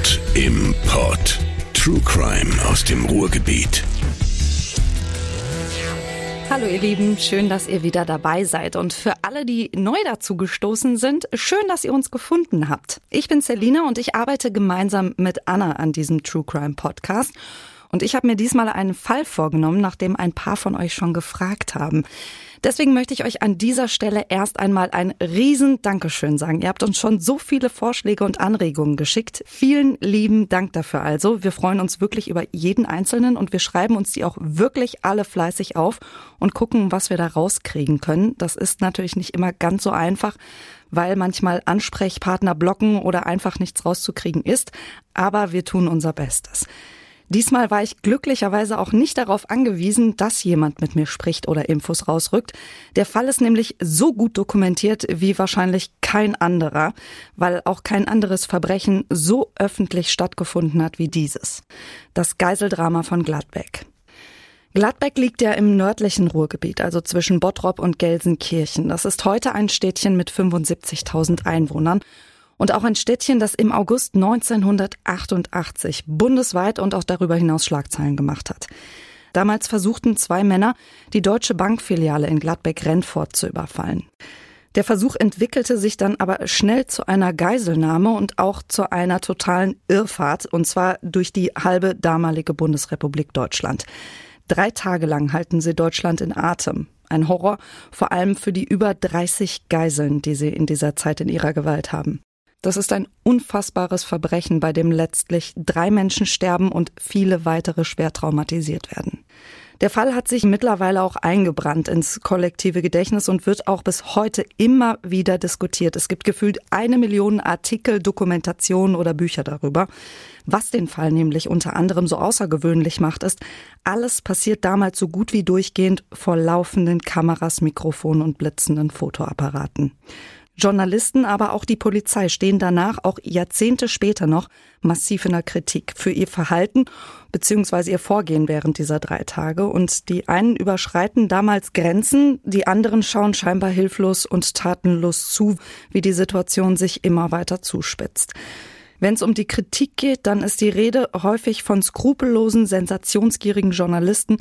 Mord im Pod. True Crime aus dem Ruhrgebiet. Hallo ihr Lieben, schön, dass ihr wieder dabei seid. Und für alle, die neu dazu gestoßen sind, schön, dass ihr uns gefunden habt. Ich bin Selina und ich arbeite gemeinsam mit Anna an diesem True Crime Podcast. Und ich habe mir diesmal einen Fall vorgenommen, nachdem ein paar von euch schon gefragt haben. Deswegen möchte ich euch an dieser Stelle erst einmal ein riesen Dankeschön sagen. Ihr habt uns schon so viele Vorschläge und Anregungen geschickt. Vielen lieben Dank dafür also. Wir freuen uns wirklich über jeden Einzelnen und wir schreiben uns die auch wirklich alle fleißig auf und gucken, was wir da rauskriegen können. Das ist natürlich nicht immer ganz so einfach weil manchmal Ansprechpartner blocken oder einfach nichts rauszukriegen ist. Aber wir tun unser Bestes. Diesmal war ich glücklicherweise auch nicht darauf angewiesen, dass jemand mit mir spricht oder Infos rausrückt. Der Fall ist nämlich so gut dokumentiert wie wahrscheinlich kein anderer, weil auch kein anderes Verbrechen so öffentlich stattgefunden hat wie dieses. Das Geiseldrama von Gladbeck. Gladbeck liegt ja im nördlichen Ruhrgebiet, also zwischen Bottrop und Gelsenkirchen. Das ist heute ein Städtchen mit 75.000 Einwohnern und auch ein Städtchen, das im August 1988 bundesweit und auch darüber hinaus Schlagzeilen gemacht hat. Damals versuchten zwei Männer, die Deutsche Bankfiliale in Gladbeck-Rennfort zu überfallen. Der Versuch entwickelte sich dann aber schnell zu einer Geiselnahme und auch zu einer totalen Irrfahrt, und zwar durch die halbe damalige Bundesrepublik Deutschland. Drei Tage lang halten sie Deutschland in Atem. Ein Horror, vor allem für die über 30 Geiseln, die sie in dieser Zeit in ihrer Gewalt haben. Das ist ein unfassbares Verbrechen, bei dem letztlich drei Menschen sterben und viele weitere schwer traumatisiert werden. Der Fall hat sich mittlerweile auch eingebrannt ins kollektive Gedächtnis und wird auch bis heute immer wieder diskutiert. Es gibt gefühlt eine Million Artikel, Dokumentationen oder Bücher darüber. Was den Fall nämlich unter anderem so außergewöhnlich macht, ist, alles passiert damals so gut wie durchgehend vor laufenden Kameras, Mikrofonen und blitzenden Fotoapparaten. Journalisten, aber auch die Polizei stehen danach, auch Jahrzehnte später noch, massiv in der Kritik für ihr Verhalten bzw. ihr Vorgehen während dieser drei Tage. Und die einen überschreiten damals Grenzen, die anderen schauen scheinbar hilflos und tatenlos zu, wie die Situation sich immer weiter zuspitzt. Wenn es um die Kritik geht, dann ist die Rede häufig von skrupellosen, sensationsgierigen Journalisten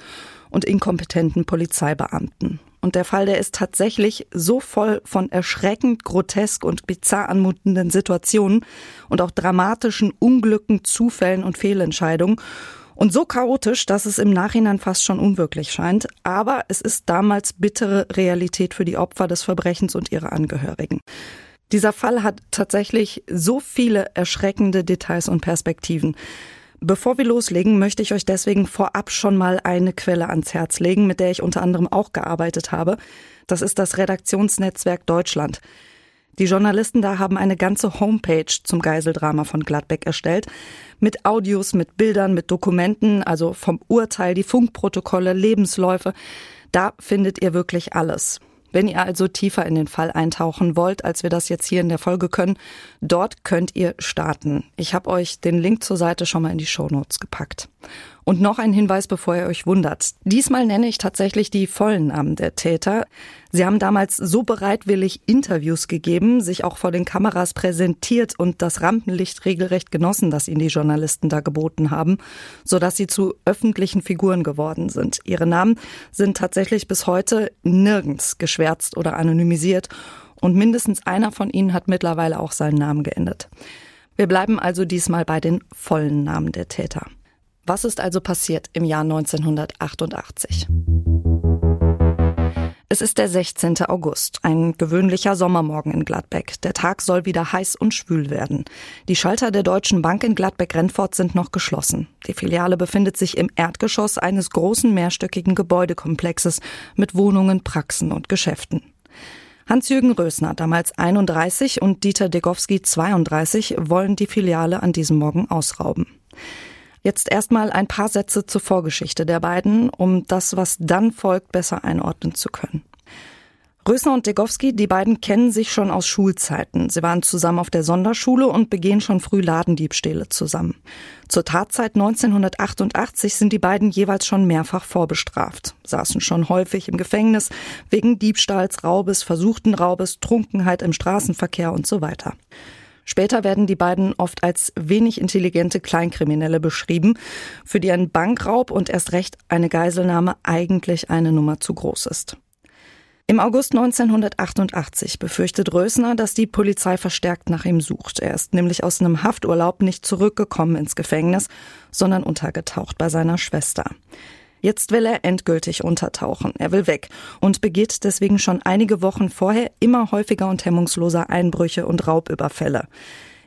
und inkompetenten Polizeibeamten. Und der Fall, der ist tatsächlich so voll von erschreckend, grotesk und bizarr anmutenden Situationen und auch dramatischen Unglücken, Zufällen und Fehlentscheidungen. Und so chaotisch, dass es im Nachhinein fast schon unwirklich scheint. Aber es ist damals bittere Realität für die Opfer des Verbrechens und ihre Angehörigen. Dieser Fall hat tatsächlich so viele erschreckende Details und Perspektiven. Bevor wir loslegen, möchte ich euch deswegen vorab schon mal eine Quelle ans Herz legen, mit der ich unter anderem auch gearbeitet habe. Das ist das Redaktionsnetzwerk Deutschland. Die Journalisten da haben eine ganze Homepage zum Geiseldrama von Gladbeck erstellt. Mit Audios, mit Bildern, mit Dokumenten, also vom Urteil, die Funkprotokolle, Lebensläufe. Da findet ihr wirklich alles. Wenn ihr also tiefer in den Fall eintauchen wollt, als wir das jetzt hier in der Folge können, dort könnt ihr starten. Ich habe euch den Link zur Seite schon mal in die Show Notes gepackt. Und noch ein Hinweis, bevor ihr euch wundert. Diesmal nenne ich tatsächlich die vollen Namen der Täter. Sie haben damals so bereitwillig Interviews gegeben, sich auch vor den Kameras präsentiert und das Rampenlicht regelrecht genossen, das ihnen die Journalisten da geboten haben, sodass sie zu öffentlichen Figuren geworden sind. Ihre Namen sind tatsächlich bis heute nirgends geschwärzt oder anonymisiert und mindestens einer von ihnen hat mittlerweile auch seinen Namen geändert. Wir bleiben also diesmal bei den vollen Namen der Täter. Was ist also passiert im Jahr 1988? Es ist der 16. August, ein gewöhnlicher Sommermorgen in Gladbeck. Der Tag soll wieder heiß und schwül werden. Die Schalter der Deutschen Bank in Gladbeck-Rennfort sind noch geschlossen. Die Filiale befindet sich im Erdgeschoss eines großen mehrstöckigen Gebäudekomplexes mit Wohnungen, Praxen und Geschäften. Hans-Jürgen Rösner, damals 31, und Dieter Degowski, 32, wollen die Filiale an diesem Morgen ausrauben. Jetzt erstmal ein paar Sätze zur Vorgeschichte der beiden, um das, was dann folgt, besser einordnen zu können. Rösner und Degowski, die beiden kennen sich schon aus Schulzeiten. Sie waren zusammen auf der Sonderschule und begehen schon früh Ladendiebstähle zusammen. Zur Tatzeit 1988 sind die beiden jeweils schon mehrfach vorbestraft, saßen schon häufig im Gefängnis wegen Diebstahls, Raubes, versuchten Raubes, Trunkenheit im Straßenverkehr und so weiter. Später werden die beiden oft als wenig intelligente Kleinkriminelle beschrieben, für die ein Bankraub und erst recht eine Geiselnahme eigentlich eine Nummer zu groß ist. Im August 1988 befürchtet Rösner, dass die Polizei verstärkt nach ihm sucht. Er ist nämlich aus einem Hafturlaub nicht zurückgekommen ins Gefängnis, sondern untergetaucht bei seiner Schwester. Jetzt will er endgültig untertauchen. Er will weg und begeht deswegen schon einige Wochen vorher immer häufiger und hemmungsloser Einbrüche und Raubüberfälle.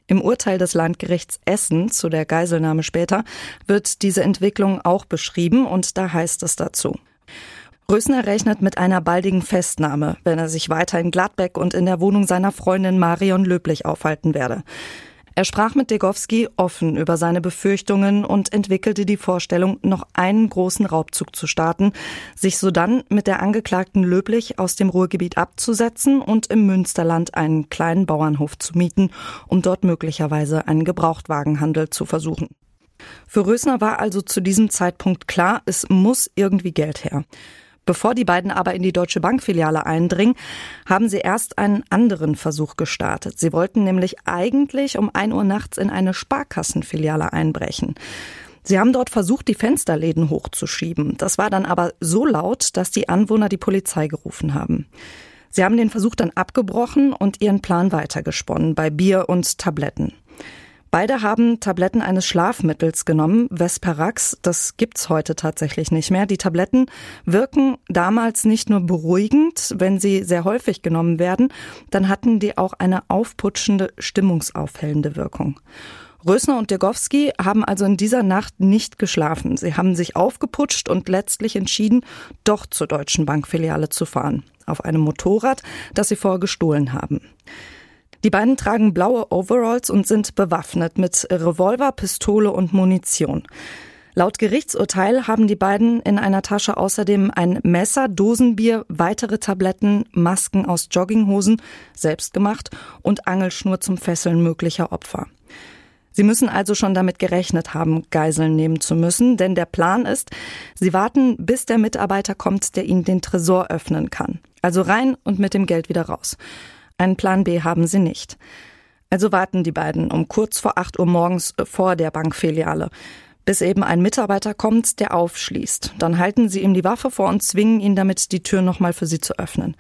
Im Urteil des Landgerichts Essen zu der Geiselnahme später wird diese Entwicklung auch beschrieben und da heißt es dazu. Rösner rechnet mit einer baldigen Festnahme, wenn er sich weiter in Gladbeck und in der Wohnung seiner Freundin Marion Löblich aufhalten werde. Er sprach mit Degowski offen über seine Befürchtungen und entwickelte die Vorstellung, noch einen großen Raubzug zu starten, sich sodann mit der Angeklagten Löblich aus dem Ruhrgebiet abzusetzen und im Münsterland einen kleinen Bauernhof zu mieten, um dort möglicherweise einen Gebrauchtwagenhandel zu versuchen. Für Rösner war also zu diesem Zeitpunkt klar, es muss irgendwie Geld her. Bevor die beiden aber in die Deutsche Bankfiliale eindringen, haben sie erst einen anderen Versuch gestartet. Sie wollten nämlich eigentlich um ein Uhr nachts in eine Sparkassenfiliale einbrechen. Sie haben dort versucht, die Fensterläden hochzuschieben. Das war dann aber so laut, dass die Anwohner die Polizei gerufen haben. Sie haben den Versuch dann abgebrochen und ihren Plan weitergesponnen bei Bier und Tabletten. Beide haben Tabletten eines Schlafmittels genommen, Vesperax. Das gibt's heute tatsächlich nicht mehr. Die Tabletten wirken damals nicht nur beruhigend, wenn sie sehr häufig genommen werden, dann hatten die auch eine aufputschende, stimmungsaufhellende Wirkung. Rösner und Degowski haben also in dieser Nacht nicht geschlafen. Sie haben sich aufgeputscht und letztlich entschieden, doch zur Deutschen Bankfiliale zu fahren. Auf einem Motorrad, das sie vorher gestohlen haben. Die beiden tragen blaue Overalls und sind bewaffnet mit Revolver, Pistole und Munition. Laut Gerichtsurteil haben die beiden in einer Tasche außerdem ein Messer, Dosenbier, weitere Tabletten, Masken aus Jogginghosen, selbst gemacht und Angelschnur zum Fesseln möglicher Opfer. Sie müssen also schon damit gerechnet haben, Geiseln nehmen zu müssen, denn der Plan ist, sie warten, bis der Mitarbeiter kommt, der ihnen den Tresor öffnen kann. Also rein und mit dem Geld wieder raus. Einen Plan B haben sie nicht. Also warten die beiden um kurz vor 8 Uhr morgens vor der Bankfiliale, bis eben ein Mitarbeiter kommt, der aufschließt. Dann halten sie ihm die Waffe vor und zwingen ihn damit, die Tür nochmal für sie zu öffnen.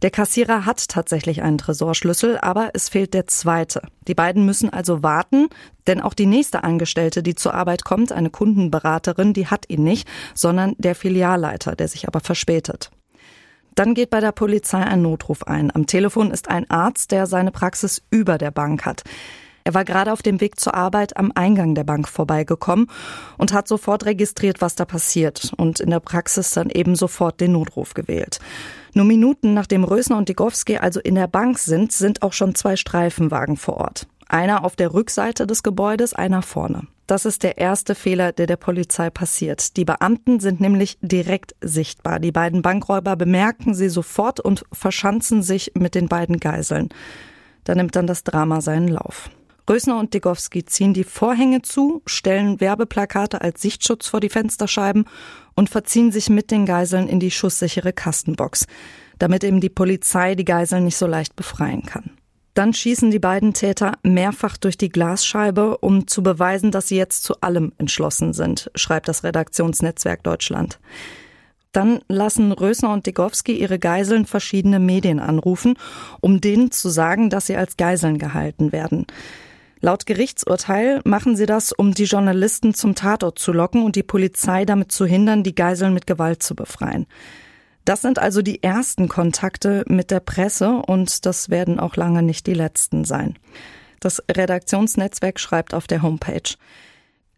Der Kassierer hat tatsächlich einen Tresorschlüssel, aber es fehlt der zweite. Die beiden müssen also warten, denn auch die nächste Angestellte, die zur Arbeit kommt, eine Kundenberaterin, die hat ihn nicht, sondern der Filialleiter, der sich aber verspätet. Dann geht bei der Polizei ein Notruf ein. Am Telefon ist ein Arzt, der seine Praxis über der Bank hat. Er war gerade auf dem Weg zur Arbeit am Eingang der Bank vorbeigekommen und hat sofort registriert, was da passiert und in der Praxis dann eben sofort den Notruf gewählt. Nur Minuten nachdem Rösner und Digowski also in der Bank sind, sind auch schon zwei Streifenwagen vor Ort. Einer auf der Rückseite des Gebäudes, einer vorne. Das ist der erste Fehler, der der Polizei passiert. Die Beamten sind nämlich direkt sichtbar. Die beiden Bankräuber bemerken sie sofort und verschanzen sich mit den beiden Geiseln. Da nimmt dann das Drama seinen Lauf. Rösner und Digowski ziehen die Vorhänge zu, stellen Werbeplakate als Sichtschutz vor die Fensterscheiben und verziehen sich mit den Geiseln in die schusssichere Kastenbox, damit eben die Polizei die Geiseln nicht so leicht befreien kann. Dann schießen die beiden Täter mehrfach durch die Glasscheibe, um zu beweisen, dass sie jetzt zu allem entschlossen sind, schreibt das Redaktionsnetzwerk Deutschland. Dann lassen Rösner und Degowski ihre Geiseln verschiedene Medien anrufen, um denen zu sagen, dass sie als Geiseln gehalten werden. Laut Gerichtsurteil machen sie das, um die Journalisten zum Tatort zu locken und die Polizei damit zu hindern, die Geiseln mit Gewalt zu befreien. Das sind also die ersten Kontakte mit der Presse und das werden auch lange nicht die letzten sein. Das Redaktionsnetzwerk schreibt auf der Homepage.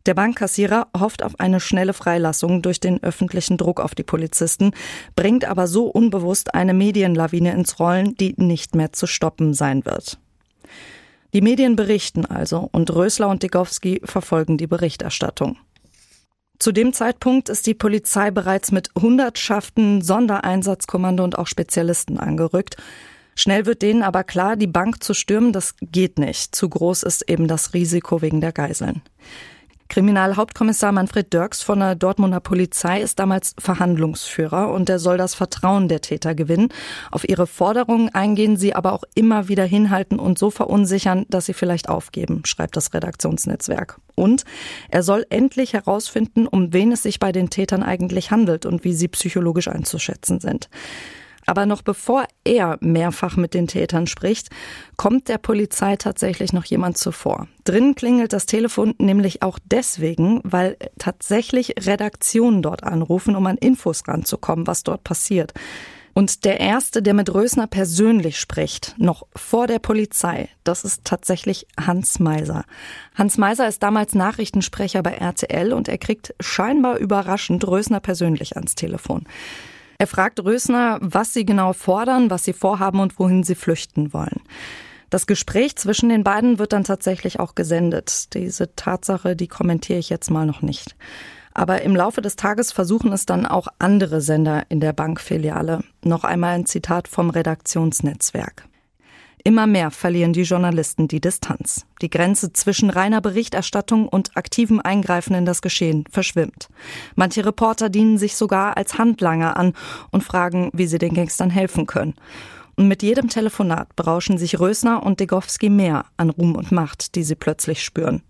Der Bankkassierer hofft auf eine schnelle Freilassung durch den öffentlichen Druck auf die Polizisten, bringt aber so unbewusst eine Medienlawine ins Rollen, die nicht mehr zu stoppen sein wird. Die Medien berichten also und Rösler und Digowski verfolgen die Berichterstattung. Zu dem Zeitpunkt ist die Polizei bereits mit Hundertschaften Sondereinsatzkommando und auch Spezialisten angerückt. Schnell wird denen aber klar, die Bank zu stürmen, das geht nicht. Zu groß ist eben das Risiko wegen der Geiseln. Kriminalhauptkommissar Manfred Dirks von der Dortmunder Polizei ist damals Verhandlungsführer und er soll das Vertrauen der Täter gewinnen. Auf ihre Forderungen eingehen sie aber auch immer wieder hinhalten und so verunsichern, dass sie vielleicht aufgeben, schreibt das Redaktionsnetzwerk. Und er soll endlich herausfinden, um wen es sich bei den Tätern eigentlich handelt und wie sie psychologisch einzuschätzen sind. Aber noch bevor er mehrfach mit den Tätern spricht, kommt der Polizei tatsächlich noch jemand zuvor. Drin klingelt das Telefon nämlich auch deswegen, weil tatsächlich Redaktionen dort anrufen, um an Infos ranzukommen, was dort passiert. Und der Erste, der mit Rösner persönlich spricht, noch vor der Polizei, das ist tatsächlich Hans Meiser. Hans Meiser ist damals Nachrichtensprecher bei RTL und er kriegt scheinbar überraschend Rösner persönlich ans Telefon. Er fragt Rösner, was sie genau fordern, was sie vorhaben und wohin sie flüchten wollen. Das Gespräch zwischen den beiden wird dann tatsächlich auch gesendet. Diese Tatsache, die kommentiere ich jetzt mal noch nicht. Aber im Laufe des Tages versuchen es dann auch andere Sender in der Bankfiliale. Noch einmal ein Zitat vom Redaktionsnetzwerk. Immer mehr verlieren die Journalisten die Distanz. Die Grenze zwischen reiner Berichterstattung und aktivem Eingreifen in das Geschehen verschwimmt. Manche Reporter dienen sich sogar als Handlanger an und fragen, wie sie den Gangstern helfen können. Und mit jedem Telefonat berauschen sich Rösner und Degowski mehr an Ruhm und Macht, die sie plötzlich spüren.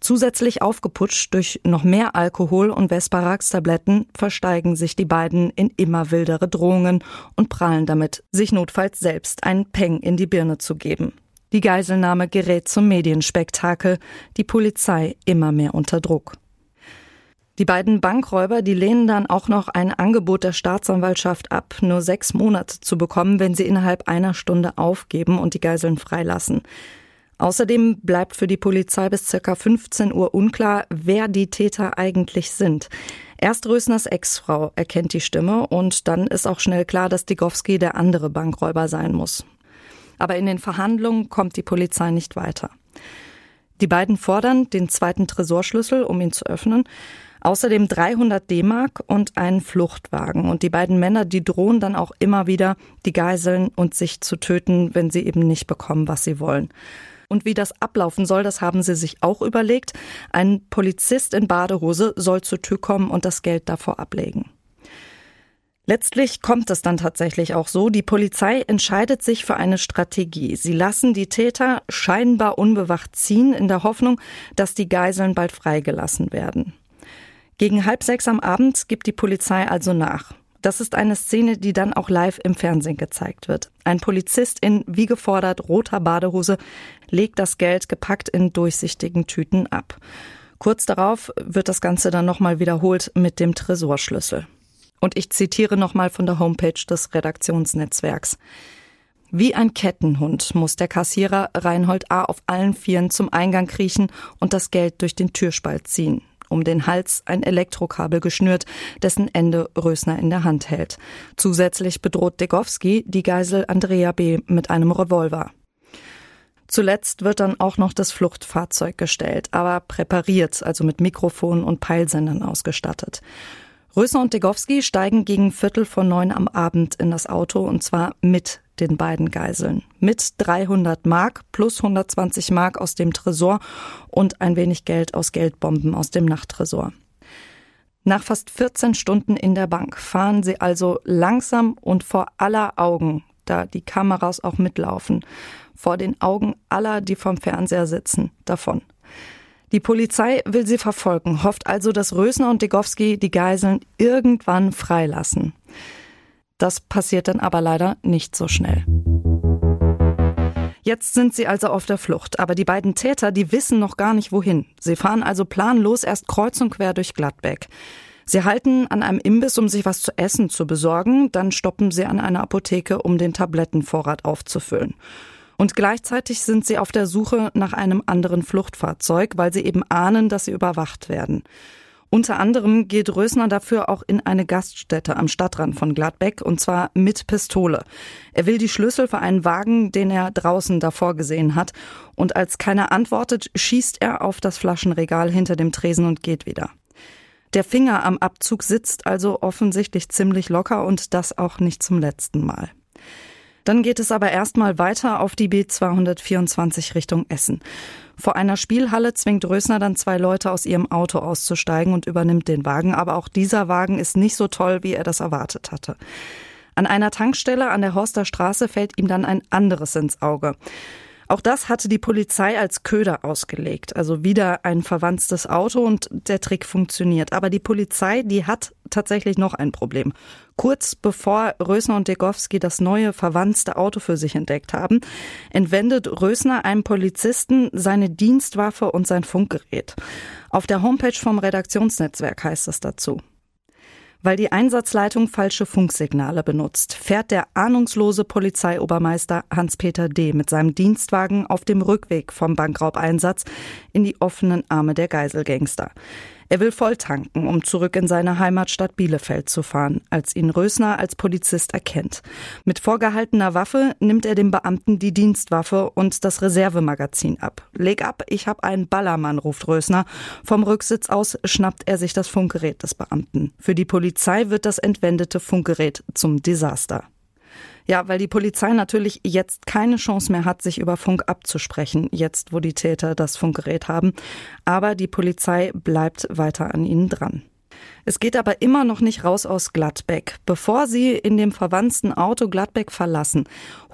Zusätzlich aufgeputscht durch noch mehr Alkohol und Vesparax-Tabletten versteigen sich die beiden in immer wildere Drohungen und prahlen damit, sich notfalls selbst einen Peng in die Birne zu geben. Die Geiselnahme gerät zum Medienspektakel, die Polizei immer mehr unter Druck. Die beiden Bankräuber, die lehnen dann auch noch ein Angebot der Staatsanwaltschaft ab, nur sechs Monate zu bekommen, wenn sie innerhalb einer Stunde aufgeben und die Geiseln freilassen. Außerdem bleibt für die Polizei bis circa 15 Uhr unklar, wer die Täter eigentlich sind. Erst Rösners Ex-Frau erkennt die Stimme und dann ist auch schnell klar, dass Digowski der andere Bankräuber sein muss. Aber in den Verhandlungen kommt die Polizei nicht weiter. Die beiden fordern den zweiten Tresorschlüssel, um ihn zu öffnen. Außerdem 300 D-Mark und einen Fluchtwagen. Und die beiden Männer, die drohen dann auch immer wieder, die Geiseln und sich zu töten, wenn sie eben nicht bekommen, was sie wollen. Und wie das ablaufen soll, das haben sie sich auch überlegt. Ein Polizist in Badehose soll zur Tür kommen und das Geld davor ablegen. Letztlich kommt es dann tatsächlich auch so. Die Polizei entscheidet sich für eine Strategie. Sie lassen die Täter scheinbar unbewacht ziehen, in der Hoffnung, dass die Geiseln bald freigelassen werden. Gegen halb sechs am Abend gibt die Polizei also nach. Das ist eine Szene, die dann auch live im Fernsehen gezeigt wird. Ein Polizist in, wie gefordert, roter Badehose legt das Geld gepackt in durchsichtigen Tüten ab. Kurz darauf wird das Ganze dann nochmal wiederholt mit dem Tresorschlüssel. Und ich zitiere nochmal von der Homepage des Redaktionsnetzwerks. Wie ein Kettenhund muss der Kassierer Reinhold A. auf allen Vieren zum Eingang kriechen und das Geld durch den Türspalt ziehen um den Hals ein Elektrokabel geschnürt, dessen Ende Rösner in der Hand hält. Zusätzlich bedroht Degowski die Geisel Andrea B. mit einem Revolver. Zuletzt wird dann auch noch das Fluchtfahrzeug gestellt, aber präpariert, also mit Mikrofon und Peilsendern ausgestattet. Rösner und Degowski steigen gegen Viertel vor neun am Abend in das Auto und zwar mit den beiden Geiseln. Mit 300 Mark plus 120 Mark aus dem Tresor und ein wenig Geld aus Geldbomben aus dem Nachttresor. Nach fast 14 Stunden in der Bank fahren sie also langsam und vor aller Augen, da die Kameras auch mitlaufen, vor den Augen aller, die vom Fernseher sitzen, davon. Die Polizei will sie verfolgen, hofft also, dass Rösner und Degowski die Geiseln irgendwann freilassen. Das passiert dann aber leider nicht so schnell. Jetzt sind sie also auf der Flucht, aber die beiden Täter, die wissen noch gar nicht wohin. Sie fahren also planlos erst kreuz und quer durch Gladbeck. Sie halten an einem Imbiss, um sich was zu essen zu besorgen, dann stoppen sie an einer Apotheke, um den Tablettenvorrat aufzufüllen. Und gleichzeitig sind sie auf der Suche nach einem anderen Fluchtfahrzeug, weil sie eben ahnen, dass sie überwacht werden. Unter anderem geht Rösner dafür auch in eine Gaststätte am Stadtrand von Gladbeck und zwar mit Pistole. Er will die Schlüssel für einen Wagen, den er draußen davor gesehen hat. Und als keiner antwortet, schießt er auf das Flaschenregal hinter dem Tresen und geht wieder. Der Finger am Abzug sitzt also offensichtlich ziemlich locker und das auch nicht zum letzten Mal. Dann geht es aber erstmal weiter auf die B224 Richtung Essen. Vor einer Spielhalle zwingt Rösner dann zwei Leute aus ihrem Auto auszusteigen und übernimmt den Wagen. Aber auch dieser Wagen ist nicht so toll, wie er das erwartet hatte. An einer Tankstelle an der Horster Straße fällt ihm dann ein anderes ins Auge. Auch das hatte die Polizei als Köder ausgelegt. Also wieder ein verwanztes Auto und der Trick funktioniert. Aber die Polizei, die hat tatsächlich noch ein Problem. Kurz bevor Rösner und Degowski das neue verwanzte Auto für sich entdeckt haben, entwendet Rösner einem Polizisten seine Dienstwaffe und sein Funkgerät. Auf der Homepage vom Redaktionsnetzwerk heißt es dazu. Weil die Einsatzleitung falsche Funksignale benutzt, fährt der ahnungslose Polizeiobermeister Hans-Peter D. mit seinem Dienstwagen auf dem Rückweg vom Bankraubeinsatz in die offenen Arme der Geiselgangster. Er will voll tanken, um zurück in seine Heimatstadt Bielefeld zu fahren, als ihn Rösner als Polizist erkennt. Mit vorgehaltener Waffe nimmt er dem Beamten die Dienstwaffe und das Reservemagazin ab. Leg ab, ich hab einen Ballermann, ruft Rösner. Vom Rücksitz aus schnappt er sich das Funkgerät des Beamten. Für die Polizei wird das entwendete Funkgerät zum Desaster. Ja, weil die Polizei natürlich jetzt keine Chance mehr hat, sich über Funk abzusprechen, jetzt wo die Täter das Funkgerät haben. Aber die Polizei bleibt weiter an ihnen dran. Es geht aber immer noch nicht raus aus Gladbeck. Bevor sie in dem verwandten Auto Gladbeck verlassen,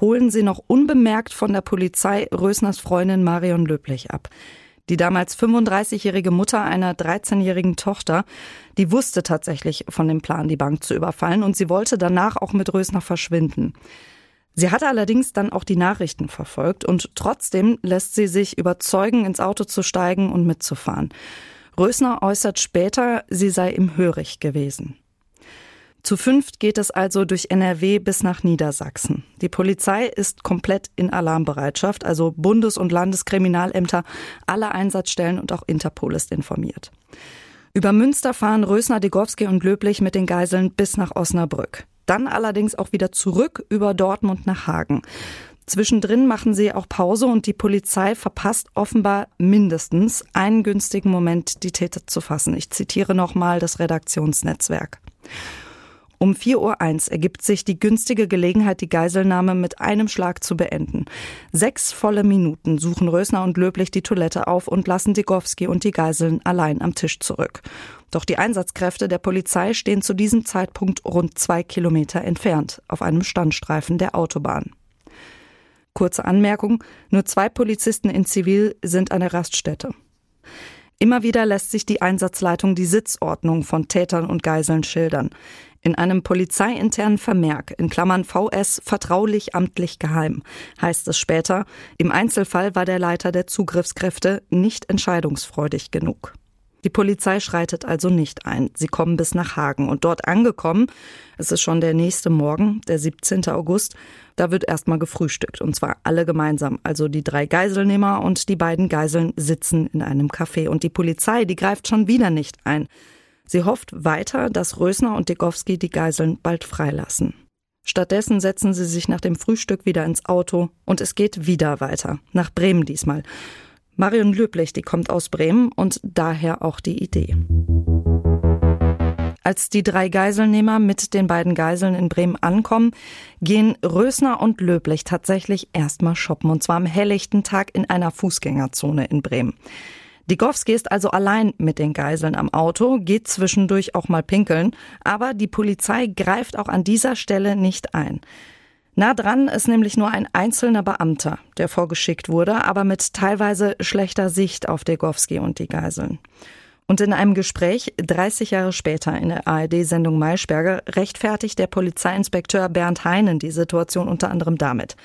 holen sie noch unbemerkt von der Polizei Rösners Freundin Marion Löblich ab. Die damals 35-jährige Mutter einer 13-jährigen Tochter, die wusste tatsächlich von dem Plan, die Bank zu überfallen und sie wollte danach auch mit Rösner verschwinden. Sie hatte allerdings dann auch die Nachrichten verfolgt und trotzdem lässt sie sich überzeugen, ins Auto zu steigen und mitzufahren. Rösner äußert später, sie sei im Hörig gewesen. Zu fünft geht es also durch NRW bis nach Niedersachsen. Die Polizei ist komplett in Alarmbereitschaft, also Bundes- und Landeskriminalämter, alle Einsatzstellen und auch Interpol ist informiert. Über Münster fahren Rösner, Degowski und Löblich mit den Geiseln bis nach Osnabrück. Dann allerdings auch wieder zurück über Dortmund nach Hagen. Zwischendrin machen sie auch Pause und die Polizei verpasst offenbar mindestens einen günstigen Moment, die Täter zu fassen. Ich zitiere nochmal das Redaktionsnetzwerk. Um 4.01 Uhr ergibt sich die günstige Gelegenheit, die Geiselnahme mit einem Schlag zu beenden. Sechs volle Minuten suchen Rösner und Löblich die Toilette auf und lassen Digowski und die Geiseln allein am Tisch zurück. Doch die Einsatzkräfte der Polizei stehen zu diesem Zeitpunkt rund zwei Kilometer entfernt auf einem Standstreifen der Autobahn. Kurze Anmerkung, nur zwei Polizisten in Zivil sind an der Raststätte. Immer wieder lässt sich die Einsatzleitung die Sitzordnung von Tätern und Geiseln schildern. In einem polizeiinternen Vermerk in Klammern VS vertraulich amtlich geheim heißt es später, im Einzelfall war der Leiter der Zugriffskräfte nicht entscheidungsfreudig genug. Die Polizei schreitet also nicht ein. Sie kommen bis nach Hagen und dort angekommen, es ist schon der nächste Morgen, der 17. August, da wird erstmal gefrühstückt und zwar alle gemeinsam. Also die drei Geiselnehmer und die beiden Geiseln sitzen in einem Café und die Polizei, die greift schon wieder nicht ein. Sie hofft weiter, dass Rösner und Degowski die Geiseln bald freilassen. Stattdessen setzen sie sich nach dem Frühstück wieder ins Auto und es geht wieder weiter, nach Bremen diesmal. Marion Löblich, die kommt aus Bremen und daher auch die Idee. Als die drei Geiselnehmer mit den beiden Geiseln in Bremen ankommen, gehen Rösner und Löblich tatsächlich erstmal shoppen und zwar am helllichten Tag in einer Fußgängerzone in Bremen. Digowski ist also allein mit den Geiseln am Auto, geht zwischendurch auch mal pinkeln, aber die Polizei greift auch an dieser Stelle nicht ein. Nah dran ist nämlich nur ein einzelner Beamter, der vorgeschickt wurde, aber mit teilweise schlechter Sicht auf Degowski und die Geiseln. Und in einem Gespräch 30 Jahre später in der ARD-Sendung Maischberger rechtfertigt der Polizeiinspekteur Bernd Heinen die Situation unter anderem damit,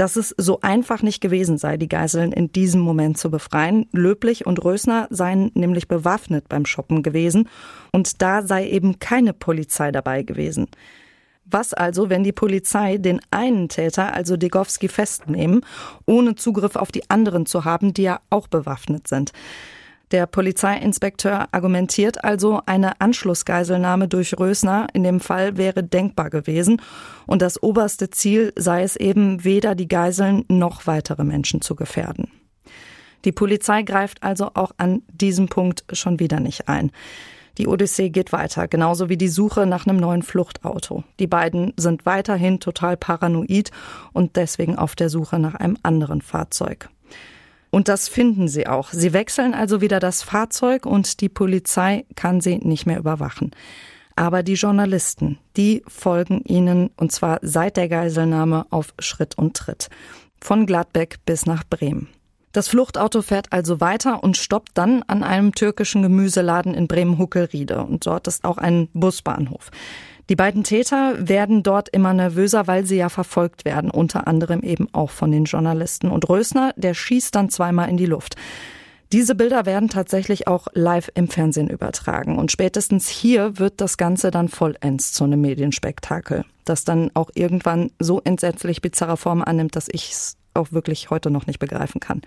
dass es so einfach nicht gewesen sei, die Geiseln in diesem Moment zu befreien. Löblich und Rösner seien nämlich bewaffnet beim Shoppen gewesen und da sei eben keine Polizei dabei gewesen. Was also, wenn die Polizei den einen Täter, also Degowski, festnehmen, ohne Zugriff auf die anderen zu haben, die ja auch bewaffnet sind? Der Polizeiinspekteur argumentiert also, eine Anschlussgeiselnahme durch Rösner in dem Fall wäre denkbar gewesen und das oberste Ziel sei es eben, weder die Geiseln noch weitere Menschen zu gefährden. Die Polizei greift also auch an diesem Punkt schon wieder nicht ein. Die Odyssee geht weiter, genauso wie die Suche nach einem neuen Fluchtauto. Die beiden sind weiterhin total paranoid und deswegen auf der Suche nach einem anderen Fahrzeug. Und das finden sie auch. Sie wechseln also wieder das Fahrzeug und die Polizei kann sie nicht mehr überwachen. Aber die Journalisten, die folgen ihnen und zwar seit der Geiselnahme auf Schritt und Tritt. Von Gladbeck bis nach Bremen. Das Fluchtauto fährt also weiter und stoppt dann an einem türkischen Gemüseladen in Bremen-Huckelriede. Und dort ist auch ein Busbahnhof. Die beiden Täter werden dort immer nervöser, weil sie ja verfolgt werden, unter anderem eben auch von den Journalisten. Und Rösner, der schießt dann zweimal in die Luft. Diese Bilder werden tatsächlich auch live im Fernsehen übertragen. Und spätestens hier wird das Ganze dann vollends zu einem Medienspektakel, das dann auch irgendwann so entsetzlich bizarre Form annimmt, dass ich es auch wirklich heute noch nicht begreifen kann.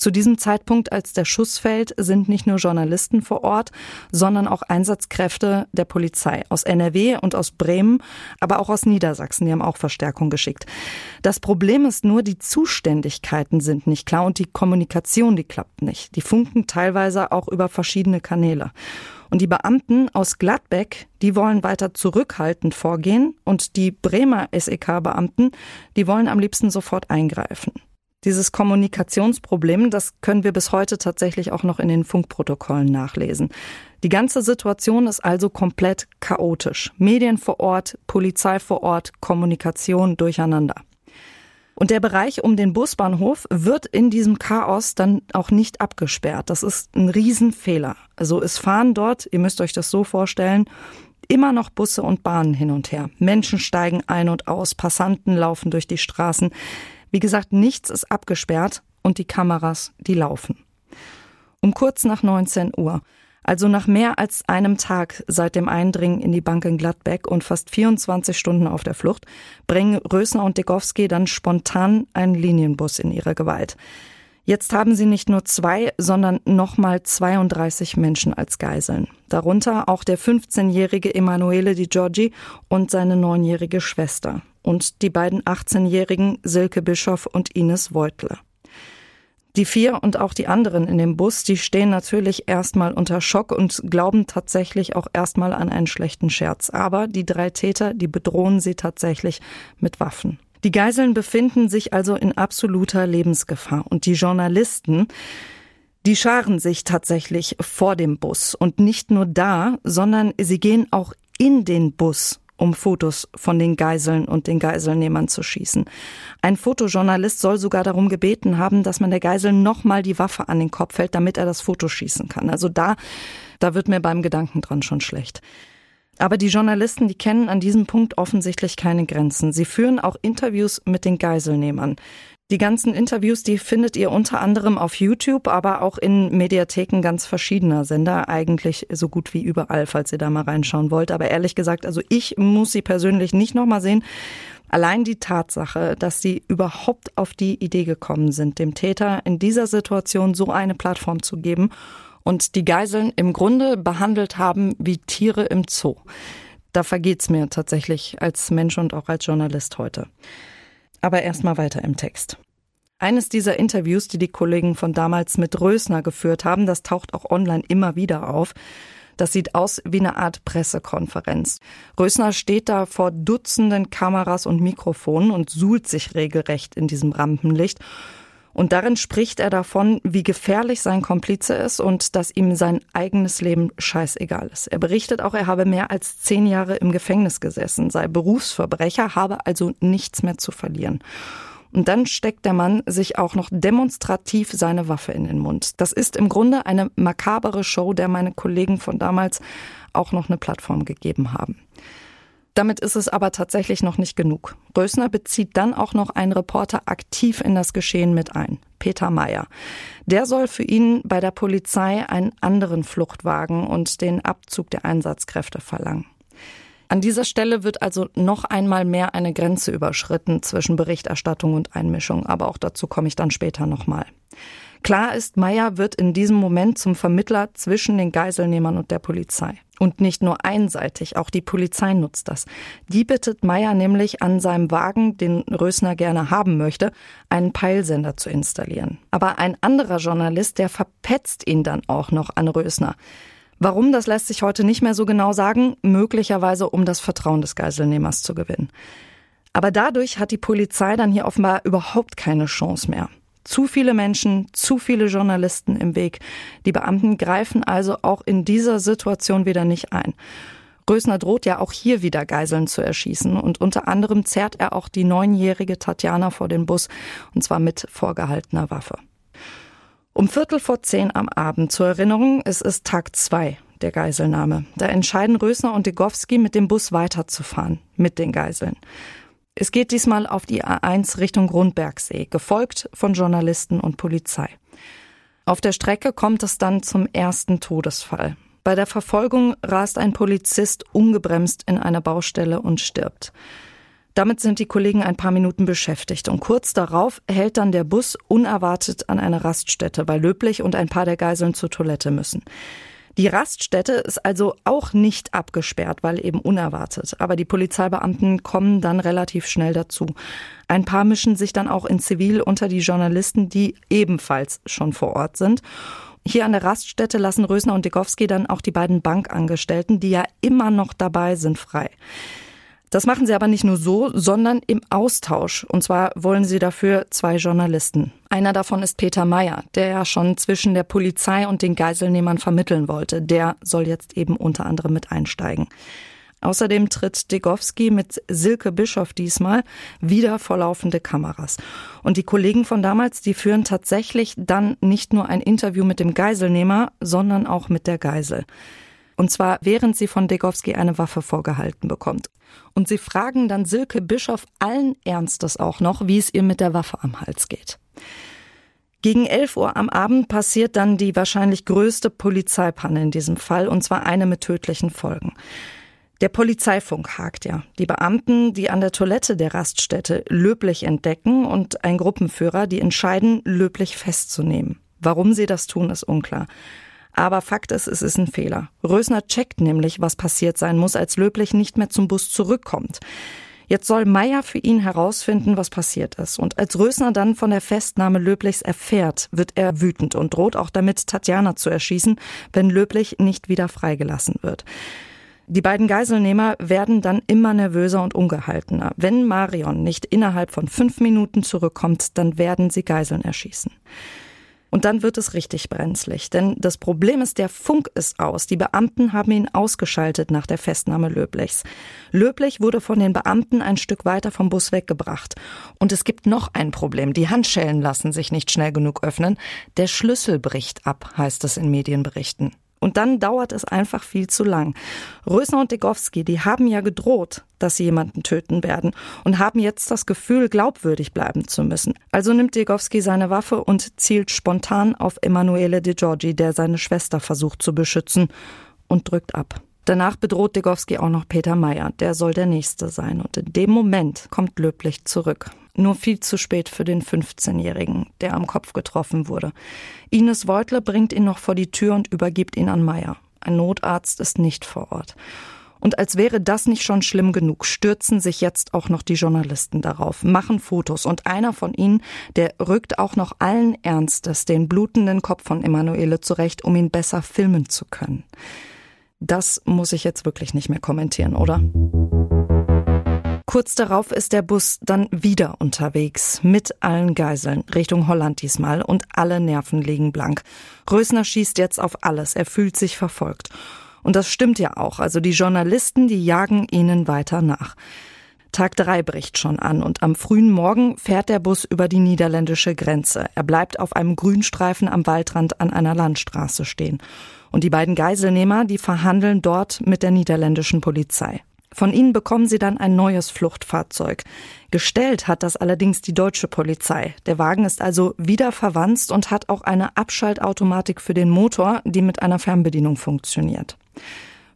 Zu diesem Zeitpunkt, als der Schuss fällt, sind nicht nur Journalisten vor Ort, sondern auch Einsatzkräfte der Polizei aus NRW und aus Bremen, aber auch aus Niedersachsen. Die haben auch Verstärkung geschickt. Das Problem ist nur, die Zuständigkeiten sind nicht klar und die Kommunikation, die klappt nicht. Die funken teilweise auch über verschiedene Kanäle. Und die Beamten aus Gladbeck, die wollen weiter zurückhaltend vorgehen und die Bremer SEK-Beamten, die wollen am liebsten sofort eingreifen. Dieses Kommunikationsproblem, das können wir bis heute tatsächlich auch noch in den Funkprotokollen nachlesen. Die ganze Situation ist also komplett chaotisch. Medien vor Ort, Polizei vor Ort, Kommunikation durcheinander. Und der Bereich um den Busbahnhof wird in diesem Chaos dann auch nicht abgesperrt. Das ist ein Riesenfehler. Also es fahren dort, ihr müsst euch das so vorstellen, immer noch Busse und Bahnen hin und her. Menschen steigen ein und aus, Passanten laufen durch die Straßen. Wie gesagt, nichts ist abgesperrt und die Kameras, die laufen. Um kurz nach 19 Uhr, also nach mehr als einem Tag seit dem Eindringen in die Bank in Gladbeck und fast 24 Stunden auf der Flucht, bringen Rösner und Degowski dann spontan einen Linienbus in ihre Gewalt. Jetzt haben sie nicht nur zwei, sondern nochmal 32 Menschen als Geiseln. Darunter auch der 15-jährige Emanuele Di Giorgi und seine neunjährige Schwester und die beiden 18-jährigen Silke Bischoff und Ines Weutle. Die vier und auch die anderen in dem Bus, die stehen natürlich erstmal unter Schock und glauben tatsächlich auch erstmal an einen schlechten Scherz. Aber die drei Täter, die bedrohen sie tatsächlich mit Waffen. Die Geiseln befinden sich also in absoluter Lebensgefahr und die Journalisten, die scharen sich tatsächlich vor dem Bus und nicht nur da, sondern sie gehen auch in den Bus um Fotos von den Geiseln und den Geiselnehmern zu schießen. Ein Fotojournalist soll sogar darum gebeten haben, dass man der Geisel nochmal die Waffe an den Kopf hält, damit er das Foto schießen kann. Also da, da wird mir beim Gedanken dran schon schlecht. Aber die Journalisten, die kennen an diesem Punkt offensichtlich keine Grenzen. Sie führen auch Interviews mit den Geiselnehmern. Die ganzen Interviews, die findet ihr unter anderem auf YouTube, aber auch in Mediatheken ganz verschiedener Sender, eigentlich so gut wie überall, falls ihr da mal reinschauen wollt. Aber ehrlich gesagt, also ich muss sie persönlich nicht nochmal sehen. Allein die Tatsache, dass sie überhaupt auf die Idee gekommen sind, dem Täter in dieser Situation so eine Plattform zu geben und die Geiseln im Grunde behandelt haben wie Tiere im Zoo. Da vergeht's mir tatsächlich als Mensch und auch als Journalist heute. Aber erstmal weiter im Text. Eines dieser Interviews, die die Kollegen von damals mit Rösner geführt haben, das taucht auch online immer wieder auf. Das sieht aus wie eine Art Pressekonferenz. Rösner steht da vor Dutzenden Kameras und Mikrofonen und suhlt sich regelrecht in diesem Rampenlicht. Und darin spricht er davon, wie gefährlich sein Komplize ist und dass ihm sein eigenes Leben scheißegal ist. Er berichtet auch, er habe mehr als zehn Jahre im Gefängnis gesessen, sei Berufsverbrecher, habe also nichts mehr zu verlieren. Und dann steckt der Mann sich auch noch demonstrativ seine Waffe in den Mund. Das ist im Grunde eine makabere Show, der meine Kollegen von damals auch noch eine Plattform gegeben haben. Damit ist es aber tatsächlich noch nicht genug. Rösner bezieht dann auch noch einen Reporter aktiv in das Geschehen mit ein, Peter Meyer. Der soll für ihn bei der Polizei einen anderen Fluchtwagen und den Abzug der Einsatzkräfte verlangen. An dieser Stelle wird also noch einmal mehr eine Grenze überschritten zwischen Berichterstattung und Einmischung, aber auch dazu komme ich dann später nochmal. Klar ist, Meyer wird in diesem Moment zum Vermittler zwischen den Geiselnehmern und der Polizei. Und nicht nur einseitig, auch die Polizei nutzt das. Die bittet Meyer nämlich an seinem Wagen, den Rösner gerne haben möchte, einen Peilsender zu installieren. Aber ein anderer Journalist, der verpetzt ihn dann auch noch an Rösner. Warum, das lässt sich heute nicht mehr so genau sagen, möglicherweise um das Vertrauen des Geiselnehmers zu gewinnen. Aber dadurch hat die Polizei dann hier offenbar überhaupt keine Chance mehr. Zu viele Menschen, zu viele Journalisten im Weg. Die Beamten greifen also auch in dieser Situation wieder nicht ein. Rösner droht ja auch hier wieder Geiseln zu erschießen und unter anderem zerrt er auch die neunjährige Tatjana vor den Bus und zwar mit vorgehaltener Waffe. Um Viertel vor zehn am Abend zur Erinnerung, es ist Tag zwei der Geiselnahme. Da entscheiden Rösner und Degowski mit dem Bus weiterzufahren mit den Geiseln. Es geht diesmal auf die A1 Richtung Grundbergsee, gefolgt von Journalisten und Polizei. Auf der Strecke kommt es dann zum ersten Todesfall. Bei der Verfolgung rast ein Polizist ungebremst in eine Baustelle und stirbt. Damit sind die Kollegen ein paar Minuten beschäftigt und kurz darauf hält dann der Bus unerwartet an eine Raststätte, weil Löblich und ein paar der Geiseln zur Toilette müssen. Die Raststätte ist also auch nicht abgesperrt, weil eben unerwartet. Aber die Polizeibeamten kommen dann relativ schnell dazu. Ein paar mischen sich dann auch in Zivil unter die Journalisten, die ebenfalls schon vor Ort sind. Hier an der Raststätte lassen Rösner und Dekowski dann auch die beiden Bankangestellten, die ja immer noch dabei sind, frei. Das machen sie aber nicht nur so, sondern im Austausch. Und zwar wollen sie dafür zwei Journalisten. Einer davon ist Peter Meyer, der ja schon zwischen der Polizei und den Geiselnehmern vermitteln wollte. Der soll jetzt eben unter anderem mit einsteigen. Außerdem tritt Degowski mit Silke Bischoff diesmal wieder vor laufende Kameras. Und die Kollegen von damals, die führen tatsächlich dann nicht nur ein Interview mit dem Geiselnehmer, sondern auch mit der Geisel. Und zwar während sie von Degowski eine Waffe vorgehalten bekommt. Und sie fragen dann Silke Bischoff allen Ernstes auch noch, wie es ihr mit der Waffe am Hals geht. Gegen 11 Uhr am Abend passiert dann die wahrscheinlich größte Polizeipanne in diesem Fall, und zwar eine mit tödlichen Folgen. Der Polizeifunk hakt ja. Die Beamten, die an der Toilette der Raststätte Löblich entdecken und ein Gruppenführer, die entscheiden, Löblich festzunehmen. Warum sie das tun, ist unklar. Aber Fakt ist, es ist ein Fehler. Rösner checkt nämlich, was passiert sein muss, als Löblich nicht mehr zum Bus zurückkommt. Jetzt soll Meier für ihn herausfinden, was passiert ist. Und als Rösner dann von der Festnahme Löblichs erfährt, wird er wütend und droht auch damit, Tatjana zu erschießen, wenn Löblich nicht wieder freigelassen wird. Die beiden Geiselnehmer werden dann immer nervöser und ungehaltener. Wenn Marion nicht innerhalb von fünf Minuten zurückkommt, dann werden sie Geiseln erschießen. Und dann wird es richtig brenzlig. Denn das Problem ist, der Funk ist aus. Die Beamten haben ihn ausgeschaltet nach der Festnahme Löblichs. Löblich wurde von den Beamten ein Stück weiter vom Bus weggebracht. Und es gibt noch ein Problem. Die Handschellen lassen sich nicht schnell genug öffnen. Der Schlüssel bricht ab, heißt es in Medienberichten. Und dann dauert es einfach viel zu lang. Rösner und Degowski, die haben ja gedroht, dass sie jemanden töten werden und haben jetzt das Gefühl, glaubwürdig bleiben zu müssen. Also nimmt Degowski seine Waffe und zielt spontan auf Emanuele De Giorgi, der seine Schwester versucht zu beschützen, und drückt ab. Danach bedroht Degowski auch noch Peter Meyer, der soll der Nächste sein. Und in dem Moment kommt Löblich zurück. Nur viel zu spät für den 15-Jährigen, der am Kopf getroffen wurde. Ines Weutle bringt ihn noch vor die Tür und übergibt ihn an Meyer. Ein Notarzt ist nicht vor Ort. Und als wäre das nicht schon schlimm genug, stürzen sich jetzt auch noch die Journalisten darauf, machen Fotos und einer von ihnen, der rückt auch noch allen Ernstes den blutenden Kopf von Emanuele zurecht, um ihn besser filmen zu können. Das muss ich jetzt wirklich nicht mehr kommentieren, oder? Kurz darauf ist der Bus dann wieder unterwegs, mit allen Geiseln, Richtung Holland diesmal, und alle Nerven liegen blank. Rösner schießt jetzt auf alles, er fühlt sich verfolgt. Und das stimmt ja auch, also die Journalisten, die jagen ihnen weiter nach. Tag drei bricht schon an und am frühen Morgen fährt der Bus über die niederländische Grenze. Er bleibt auf einem Grünstreifen am Waldrand an einer Landstraße stehen. Und die beiden Geiselnehmer, die verhandeln dort mit der niederländischen Polizei. Von ihnen bekommen sie dann ein neues Fluchtfahrzeug. Gestellt hat das allerdings die deutsche Polizei. Der Wagen ist also wieder verwanzt und hat auch eine Abschaltautomatik für den Motor, die mit einer Fernbedienung funktioniert.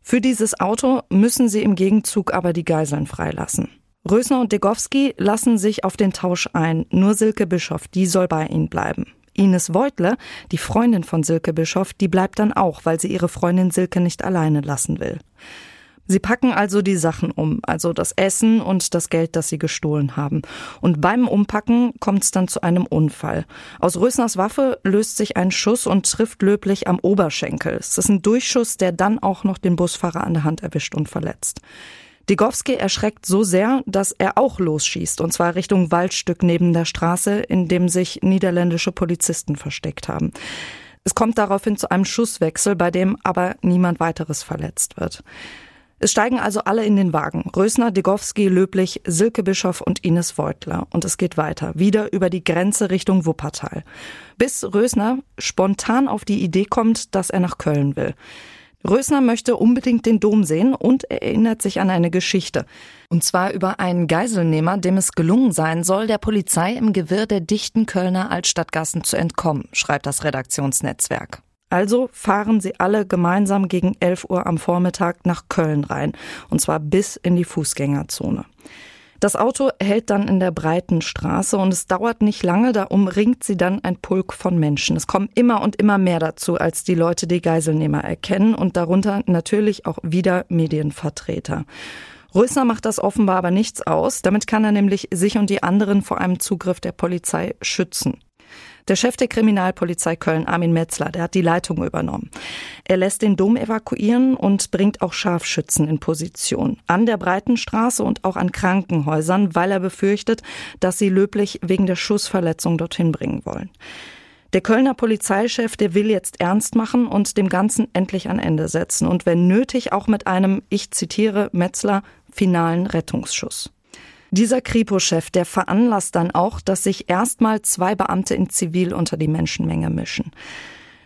Für dieses Auto müssen sie im Gegenzug aber die Geiseln freilassen. Rösner und Degowski lassen sich auf den Tausch ein. Nur Silke Bischoff, die soll bei ihnen bleiben. Ines Weutle, die Freundin von Silke Bischoff, die bleibt dann auch, weil sie ihre Freundin Silke nicht alleine lassen will. Sie packen also die Sachen um, also das Essen und das Geld, das sie gestohlen haben. Und beim Umpacken kommt es dann zu einem Unfall. Aus Rösners Waffe löst sich ein Schuss und trifft löblich am Oberschenkel. Es ist ein Durchschuss, der dann auch noch den Busfahrer an der Hand erwischt und verletzt. Digowski erschreckt so sehr, dass er auch losschießt, und zwar Richtung Waldstück neben der Straße, in dem sich niederländische Polizisten versteckt haben. Es kommt daraufhin zu einem Schusswechsel, bei dem aber niemand weiteres verletzt wird. Es steigen also alle in den Wagen. Rösner, Degowski, Löblich, Silke Bischof und Ines Voigtler. Und es geht weiter. Wieder über die Grenze Richtung Wuppertal. Bis Rösner spontan auf die Idee kommt, dass er nach Köln will. Rösner möchte unbedingt den Dom sehen und erinnert sich an eine Geschichte. Und zwar über einen Geiselnehmer, dem es gelungen sein soll, der Polizei im Gewirr der dichten Kölner Altstadtgassen zu entkommen, schreibt das Redaktionsnetzwerk. Also fahren sie alle gemeinsam gegen 11 Uhr am Vormittag nach Köln rein, und zwar bis in die Fußgängerzone. Das Auto hält dann in der breiten Straße und es dauert nicht lange, da umringt sie dann ein Pulk von Menschen. Es kommen immer und immer mehr dazu, als die Leute die Geiselnehmer erkennen und darunter natürlich auch wieder Medienvertreter. Rösner macht das offenbar aber nichts aus. Damit kann er nämlich sich und die anderen vor einem Zugriff der Polizei schützen. Der Chef der Kriminalpolizei Köln, Armin Metzler, der hat die Leitung übernommen. Er lässt den Dom evakuieren und bringt auch Scharfschützen in Position. An der Breitenstraße und auch an Krankenhäusern, weil er befürchtet, dass sie löblich wegen der Schussverletzung dorthin bringen wollen. Der Kölner Polizeichef, der will jetzt ernst machen und dem Ganzen endlich ein Ende setzen und wenn nötig auch mit einem, ich zitiere Metzler, finalen Rettungsschuss. Dieser Kripo-Chef, der veranlasst dann auch, dass sich erstmal zwei Beamte in Zivil unter die Menschenmenge mischen.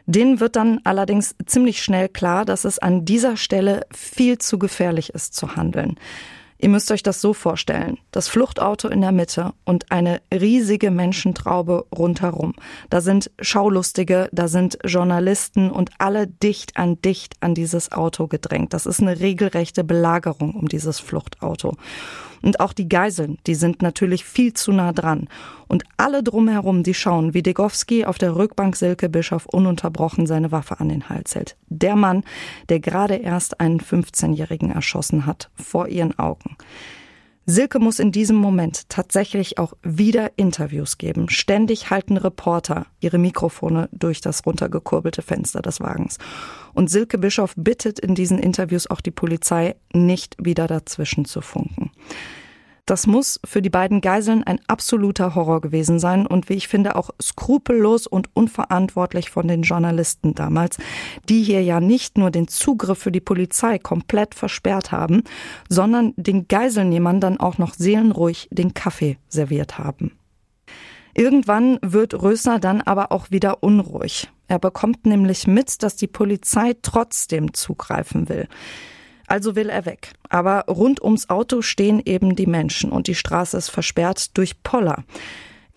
Denen wird dann allerdings ziemlich schnell klar, dass es an dieser Stelle viel zu gefährlich ist zu handeln. Ihr müsst euch das so vorstellen. Das Fluchtauto in der Mitte und eine riesige Menschentraube rundherum. Da sind Schaulustige, da sind Journalisten und alle dicht an dicht an dieses Auto gedrängt. Das ist eine regelrechte Belagerung um dieses Fluchtauto. Und auch die Geiseln, die sind natürlich viel zu nah dran. Und alle drumherum, die schauen, wie Degowski auf der Rückbank Silke Bischof ununterbrochen seine Waffe an den Hals hält. Der Mann, der gerade erst einen 15-Jährigen erschossen hat, vor ihren Augen. Silke muss in diesem Moment tatsächlich auch wieder Interviews geben. Ständig halten Reporter ihre Mikrofone durch das runtergekurbelte Fenster des Wagens. Und Silke Bischof bittet in diesen Interviews auch die Polizei, nicht wieder dazwischen zu funken. Das muss für die beiden Geiseln ein absoluter Horror gewesen sein und wie ich finde auch skrupellos und unverantwortlich von den Journalisten damals, die hier ja nicht nur den Zugriff für die Polizei komplett versperrt haben, sondern den Geiselnehmern dann auch noch seelenruhig den Kaffee serviert haben. Irgendwann wird Rösner dann aber auch wieder unruhig. Er bekommt nämlich mit, dass die Polizei trotzdem zugreifen will. Also will er weg. Aber rund ums Auto stehen eben die Menschen und die Straße ist versperrt durch Poller.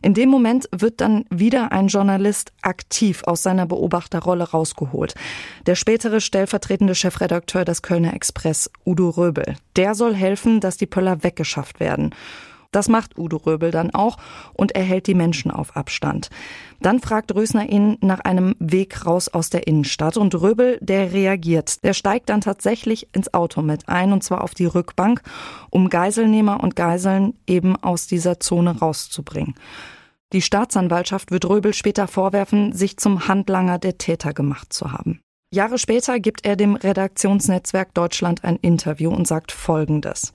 In dem Moment wird dann wieder ein Journalist aktiv aus seiner Beobachterrolle rausgeholt. Der spätere stellvertretende Chefredakteur des Kölner Express, Udo Röbel. Der soll helfen, dass die Pöller weggeschafft werden. Das macht Udo Röbel dann auch und er hält die Menschen auf Abstand. Dann fragt Rösner ihn nach einem Weg raus aus der Innenstadt und Röbel, der reagiert. Der steigt dann tatsächlich ins Auto mit ein und zwar auf die Rückbank, um Geiselnehmer und Geiseln eben aus dieser Zone rauszubringen. Die Staatsanwaltschaft wird Röbel später vorwerfen, sich zum Handlanger der Täter gemacht zu haben. Jahre später gibt er dem Redaktionsnetzwerk Deutschland ein Interview und sagt Folgendes.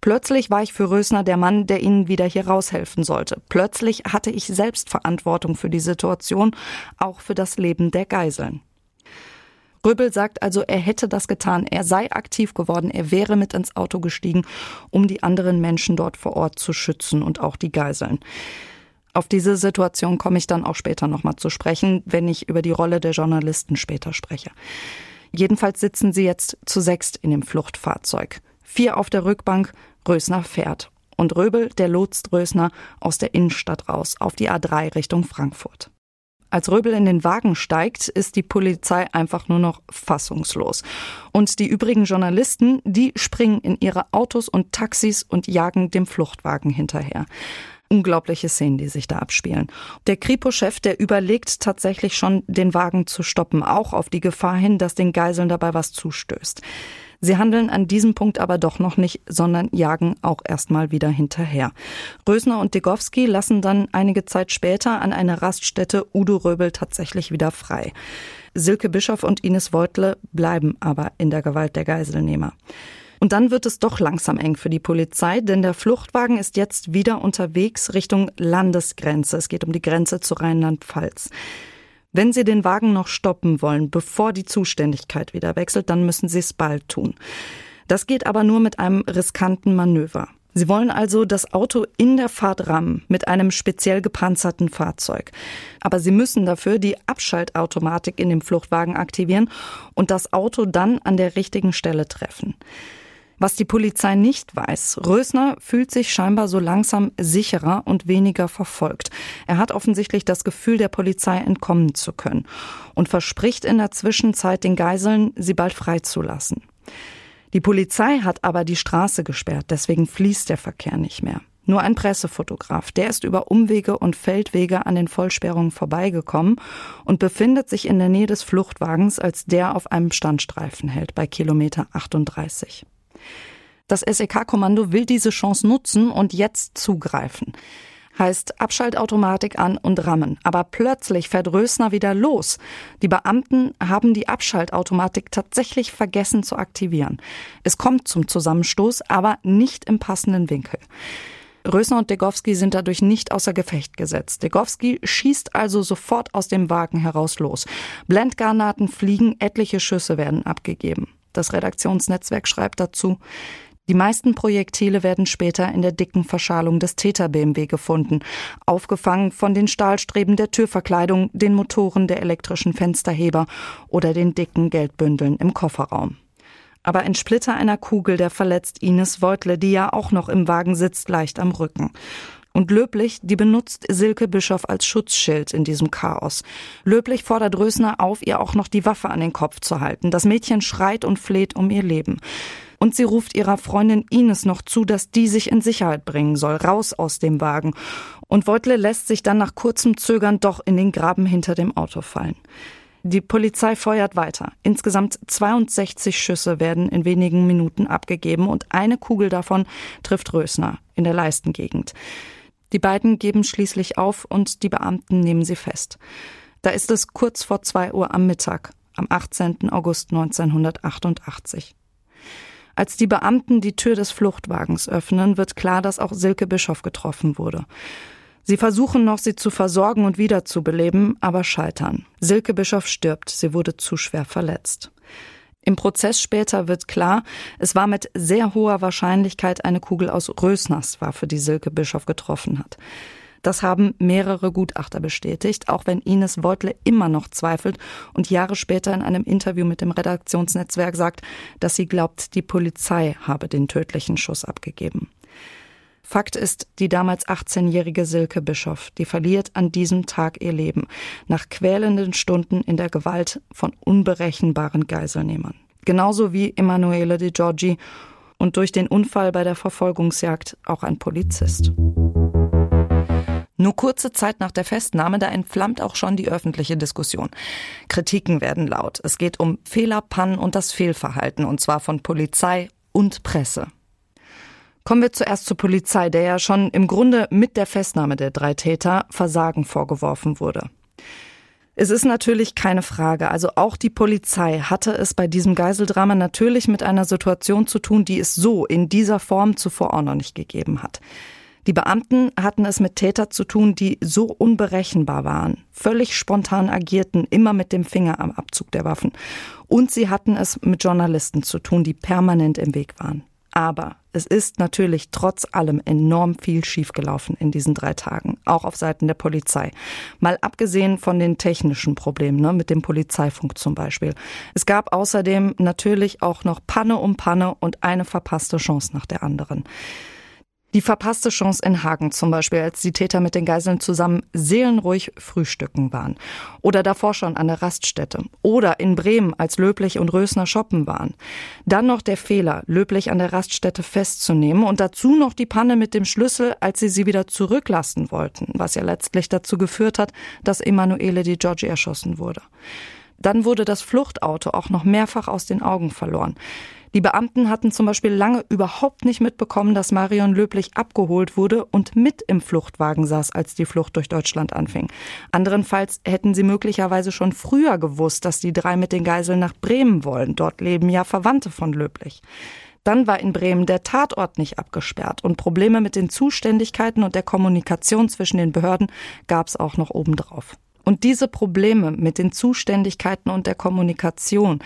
Plötzlich war ich für Rösner der Mann, der ihnen wieder hier raushelfen sollte. Plötzlich hatte ich selbst Verantwortung für die Situation, auch für das Leben der Geiseln. Röbel sagt also, er hätte das getan, er sei aktiv geworden, er wäre mit ins Auto gestiegen, um die anderen Menschen dort vor Ort zu schützen und auch die Geiseln. Auf diese Situation komme ich dann auch später nochmal zu sprechen, wenn ich über die Rolle der Journalisten später spreche. Jedenfalls sitzen sie jetzt zu sechst in dem Fluchtfahrzeug. Vier auf der Rückbank, Rösner fährt. Und Röbel, der lotst Rösner aus der Innenstadt raus, auf die A3 Richtung Frankfurt. Als Röbel in den Wagen steigt, ist die Polizei einfach nur noch fassungslos. Und die übrigen Journalisten, die springen in ihre Autos und Taxis und jagen dem Fluchtwagen hinterher. Unglaubliche Szenen, die sich da abspielen. Der Kripo-Chef, der überlegt tatsächlich schon, den Wagen zu stoppen, auch auf die Gefahr hin, dass den Geiseln dabei was zustößt. Sie handeln an diesem Punkt aber doch noch nicht, sondern jagen auch erstmal wieder hinterher. Rösner und Degowski lassen dann einige Zeit später an einer Raststätte Udo Röbel tatsächlich wieder frei. Silke Bischof und Ines Weutle bleiben aber in der Gewalt der Geiselnehmer. Und dann wird es doch langsam eng für die Polizei, denn der Fluchtwagen ist jetzt wieder unterwegs Richtung Landesgrenze. Es geht um die Grenze zu Rheinland-Pfalz. Wenn Sie den Wagen noch stoppen wollen, bevor die Zuständigkeit wieder wechselt, dann müssen Sie es bald tun. Das geht aber nur mit einem riskanten Manöver. Sie wollen also das Auto in der Fahrt rammen mit einem speziell gepanzerten Fahrzeug. Aber Sie müssen dafür die Abschaltautomatik in dem Fluchtwagen aktivieren und das Auto dann an der richtigen Stelle treffen. Was die Polizei nicht weiß, Rösner fühlt sich scheinbar so langsam sicherer und weniger verfolgt. Er hat offensichtlich das Gefühl, der Polizei entkommen zu können und verspricht in der Zwischenzeit den Geiseln, sie bald freizulassen. Die Polizei hat aber die Straße gesperrt, deswegen fließt der Verkehr nicht mehr. Nur ein Pressefotograf, der ist über Umwege und Feldwege an den Vollsperrungen vorbeigekommen und befindet sich in der Nähe des Fluchtwagens, als der auf einem Standstreifen hält, bei Kilometer 38. Das SEK-Kommando will diese Chance nutzen und jetzt zugreifen heißt Abschaltautomatik an und rammen. Aber plötzlich fährt Rösner wieder los. Die Beamten haben die Abschaltautomatik tatsächlich vergessen zu aktivieren. Es kommt zum Zusammenstoß, aber nicht im passenden Winkel. Rösner und Degowski sind dadurch nicht außer Gefecht gesetzt. Degowski schießt also sofort aus dem Wagen heraus los. Blendgranaten fliegen, etliche Schüsse werden abgegeben. Das Redaktionsnetzwerk schreibt dazu, die meisten Projektile werden später in der dicken Verschalung des Täter-BMW gefunden, aufgefangen von den Stahlstreben der Türverkleidung, den Motoren der elektrischen Fensterheber oder den dicken Geldbündeln im Kofferraum. Aber ein Splitter einer Kugel, der verletzt Ines Weutle, die ja auch noch im Wagen sitzt, leicht am Rücken. Und Löblich, die benutzt Silke Bischof als Schutzschild in diesem Chaos. Löblich fordert Rösner auf, ihr auch noch die Waffe an den Kopf zu halten. Das Mädchen schreit und fleht um ihr Leben. Und sie ruft ihrer Freundin Ines noch zu, dass die sich in Sicherheit bringen soll, raus aus dem Wagen. Und Weutle lässt sich dann nach kurzem Zögern doch in den Graben hinter dem Auto fallen. Die Polizei feuert weiter. Insgesamt 62 Schüsse werden in wenigen Minuten abgegeben und eine Kugel davon trifft Rösner in der Leistengegend. Die beiden geben schließlich auf und die Beamten nehmen sie fest. Da ist es kurz vor zwei Uhr am Mittag, am 18. August 1988. Als die Beamten die Tür des Fluchtwagens öffnen, wird klar, dass auch Silke Bischof getroffen wurde. Sie versuchen noch, sie zu versorgen und wiederzubeleben, aber scheitern. Silke Bischof stirbt, sie wurde zu schwer verletzt. Im Prozess später wird klar, es war mit sehr hoher Wahrscheinlichkeit eine Kugel aus Rösners Waffe, die Silke Bischof getroffen hat. Das haben mehrere Gutachter bestätigt, auch wenn Ines Beutle immer noch zweifelt und Jahre später in einem Interview mit dem Redaktionsnetzwerk sagt, dass sie glaubt, die Polizei habe den tödlichen Schuss abgegeben. Fakt ist, die damals 18-jährige Silke Bischof, die verliert an diesem Tag ihr Leben nach quälenden Stunden in der Gewalt von unberechenbaren Geiselnehmern. Genauso wie Emanuele Di Giorgi und durch den Unfall bei der Verfolgungsjagd auch ein Polizist. Nur kurze Zeit nach der Festnahme, da entflammt auch schon die öffentliche Diskussion. Kritiken werden laut. Es geht um Fehler, Pannen und das Fehlverhalten, und zwar von Polizei und Presse. Kommen wir zuerst zur Polizei, der ja schon im Grunde mit der Festnahme der drei Täter Versagen vorgeworfen wurde. Es ist natürlich keine Frage. Also auch die Polizei hatte es bei diesem Geiseldrama natürlich mit einer Situation zu tun, die es so in dieser Form zuvor auch noch nicht gegeben hat. Die Beamten hatten es mit Täter zu tun, die so unberechenbar waren, völlig spontan agierten, immer mit dem Finger am Abzug der Waffen. Und sie hatten es mit Journalisten zu tun, die permanent im Weg waren. Aber es ist natürlich trotz allem enorm viel schiefgelaufen in diesen drei Tagen, auch auf Seiten der Polizei. Mal abgesehen von den technischen Problemen, ne, mit dem Polizeifunk zum Beispiel. Es gab außerdem natürlich auch noch Panne um Panne und eine verpasste Chance nach der anderen. Die verpasste Chance in Hagen zum Beispiel, als die Täter mit den Geiseln zusammen seelenruhig frühstücken waren. Oder davor schon an der Raststätte. Oder in Bremen, als Löblich und Rösner shoppen waren. Dann noch der Fehler, Löblich an der Raststätte festzunehmen und dazu noch die Panne mit dem Schlüssel, als sie sie wieder zurücklassen wollten, was ja letztlich dazu geführt hat, dass Emanuele Di Giorgi erschossen wurde. Dann wurde das Fluchtauto auch noch mehrfach aus den Augen verloren. Die Beamten hatten zum Beispiel lange überhaupt nicht mitbekommen, dass Marion Löblich abgeholt wurde und mit im Fluchtwagen saß, als die Flucht durch Deutschland anfing. Anderenfalls hätten sie möglicherweise schon früher gewusst, dass die drei mit den Geiseln nach Bremen wollen. Dort leben ja Verwandte von Löblich. Dann war in Bremen der Tatort nicht abgesperrt und Probleme mit den Zuständigkeiten und der Kommunikation zwischen den Behörden gab es auch noch obendrauf. Und diese Probleme mit den Zuständigkeiten und der Kommunikation,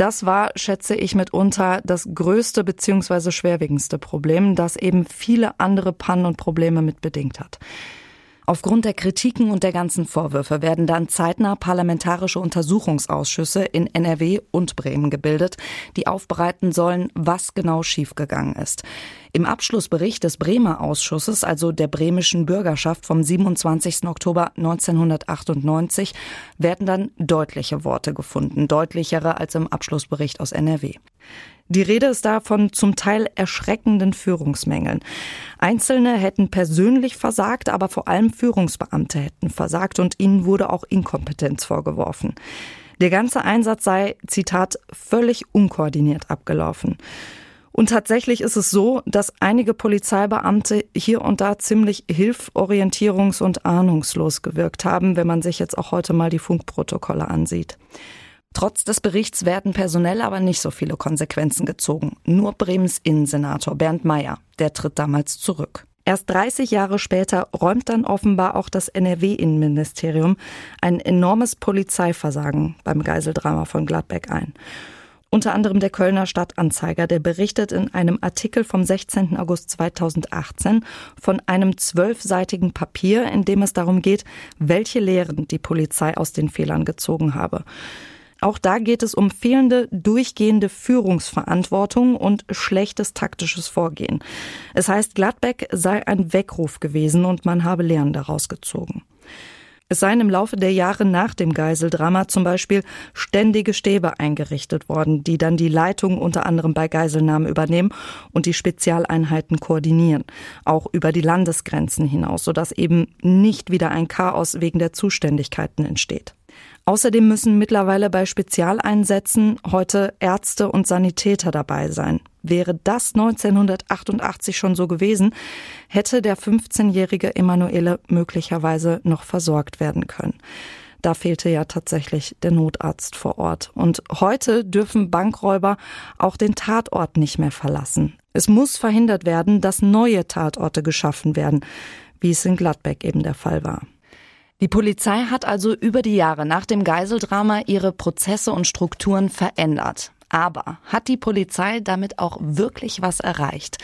das war, schätze ich, mitunter das größte bzw. schwerwiegendste Problem, das eben viele andere Pannen und Probleme mit bedingt hat. Aufgrund der Kritiken und der ganzen Vorwürfe werden dann zeitnah parlamentarische Untersuchungsausschüsse in NRW und Bremen gebildet, die aufbereiten sollen, was genau schiefgegangen ist. Im Abschlussbericht des Bremer Ausschusses, also der bremischen Bürgerschaft vom 27. Oktober 1998, werden dann deutliche Worte gefunden, deutlichere als im Abschlussbericht aus NRW. Die Rede ist da von zum Teil erschreckenden Führungsmängeln. Einzelne hätten persönlich versagt, aber vor allem Führungsbeamte hätten versagt und ihnen wurde auch Inkompetenz vorgeworfen. Der ganze Einsatz sei, Zitat, völlig unkoordiniert abgelaufen. Und tatsächlich ist es so, dass einige Polizeibeamte hier und da ziemlich hilf-, orientierungs- und ahnungslos gewirkt haben, wenn man sich jetzt auch heute mal die Funkprotokolle ansieht. Trotz des Berichts werden personell aber nicht so viele Konsequenzen gezogen. Nur Bremens Innensenator Bernd Meyer, der tritt damals zurück. Erst 30 Jahre später räumt dann offenbar auch das NRW-Innenministerium ein enormes Polizeiversagen beim Geiseldrama von Gladbeck ein. Unter anderem der Kölner Stadtanzeiger, der berichtet in einem Artikel vom 16. August 2018 von einem zwölfseitigen Papier, in dem es darum geht, welche Lehren die Polizei aus den Fehlern gezogen habe. Auch da geht es um fehlende durchgehende Führungsverantwortung und schlechtes taktisches Vorgehen. Es heißt, Gladbeck sei ein Weckruf gewesen und man habe Lehren daraus gezogen. Es seien im Laufe der Jahre nach dem Geiseldrama zum Beispiel ständige Stäbe eingerichtet worden, die dann die Leitung unter anderem bei Geiselnahmen übernehmen und die Spezialeinheiten koordinieren, auch über die Landesgrenzen hinaus, sodass eben nicht wieder ein Chaos wegen der Zuständigkeiten entsteht. Außerdem müssen mittlerweile bei Spezialeinsätzen heute Ärzte und Sanitäter dabei sein. Wäre das 1988 schon so gewesen, hätte der 15-jährige Emanuele möglicherweise noch versorgt werden können. Da fehlte ja tatsächlich der Notarzt vor Ort. Und heute dürfen Bankräuber auch den Tatort nicht mehr verlassen. Es muss verhindert werden, dass neue Tatorte geschaffen werden, wie es in Gladbeck eben der Fall war. Die Polizei hat also über die Jahre nach dem Geiseldrama ihre Prozesse und Strukturen verändert. Aber hat die Polizei damit auch wirklich was erreicht?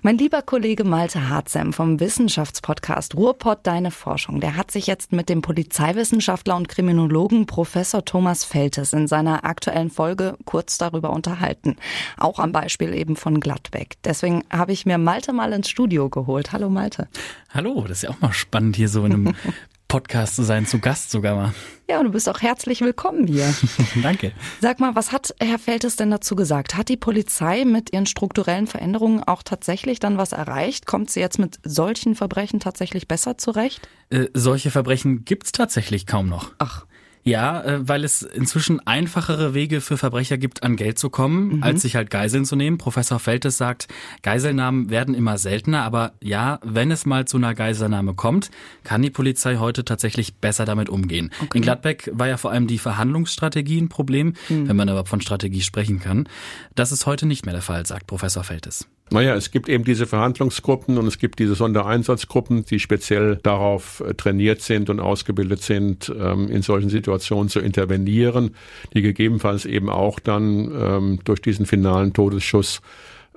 Mein lieber Kollege Malte Harzem vom Wissenschaftspodcast Ruhrpott Deine Forschung, der hat sich jetzt mit dem Polizeiwissenschaftler und Kriminologen Professor Thomas Feltes in seiner aktuellen Folge kurz darüber unterhalten. Auch am Beispiel eben von Gladbeck. Deswegen habe ich mir Malte mal ins Studio geholt. Hallo Malte. Hallo, das ist ja auch mal spannend hier so in einem Podcast zu sein, zu Gast sogar mal. Ja, und du bist auch herzlich willkommen hier. Danke. Sag mal, was hat Herr Feltes denn dazu gesagt? Hat die Polizei mit ihren strukturellen Veränderungen auch tatsächlich dann was erreicht? Kommt sie jetzt mit solchen Verbrechen tatsächlich besser zurecht? Äh, solche Verbrechen gibt's tatsächlich kaum noch. Ach. Ja, äh, weil es inzwischen einfachere Wege für Verbrecher gibt, an Geld zu kommen, mhm. als sich halt Geiseln zu nehmen. Professor Feltes sagt, Geiselnahmen werden immer seltener, aber ja, wenn es mal zu einer Geiselnahme kommt, kann die Polizei heute tatsächlich besser damit umgehen. Okay. In Gladbeck war ja vor allem die Verhandlungsstrategie ein Problem, mhm. wenn man überhaupt von Strategie sprechen kann. Das ist heute nicht mehr der Fall, sagt Professor Feltes. Naja, es gibt eben diese Verhandlungsgruppen und es gibt diese Sondereinsatzgruppen, die speziell darauf äh, trainiert sind und ausgebildet sind, ähm, in solchen Situationen zu intervenieren, die gegebenenfalls eben auch dann ähm, durch diesen finalen Todesschuss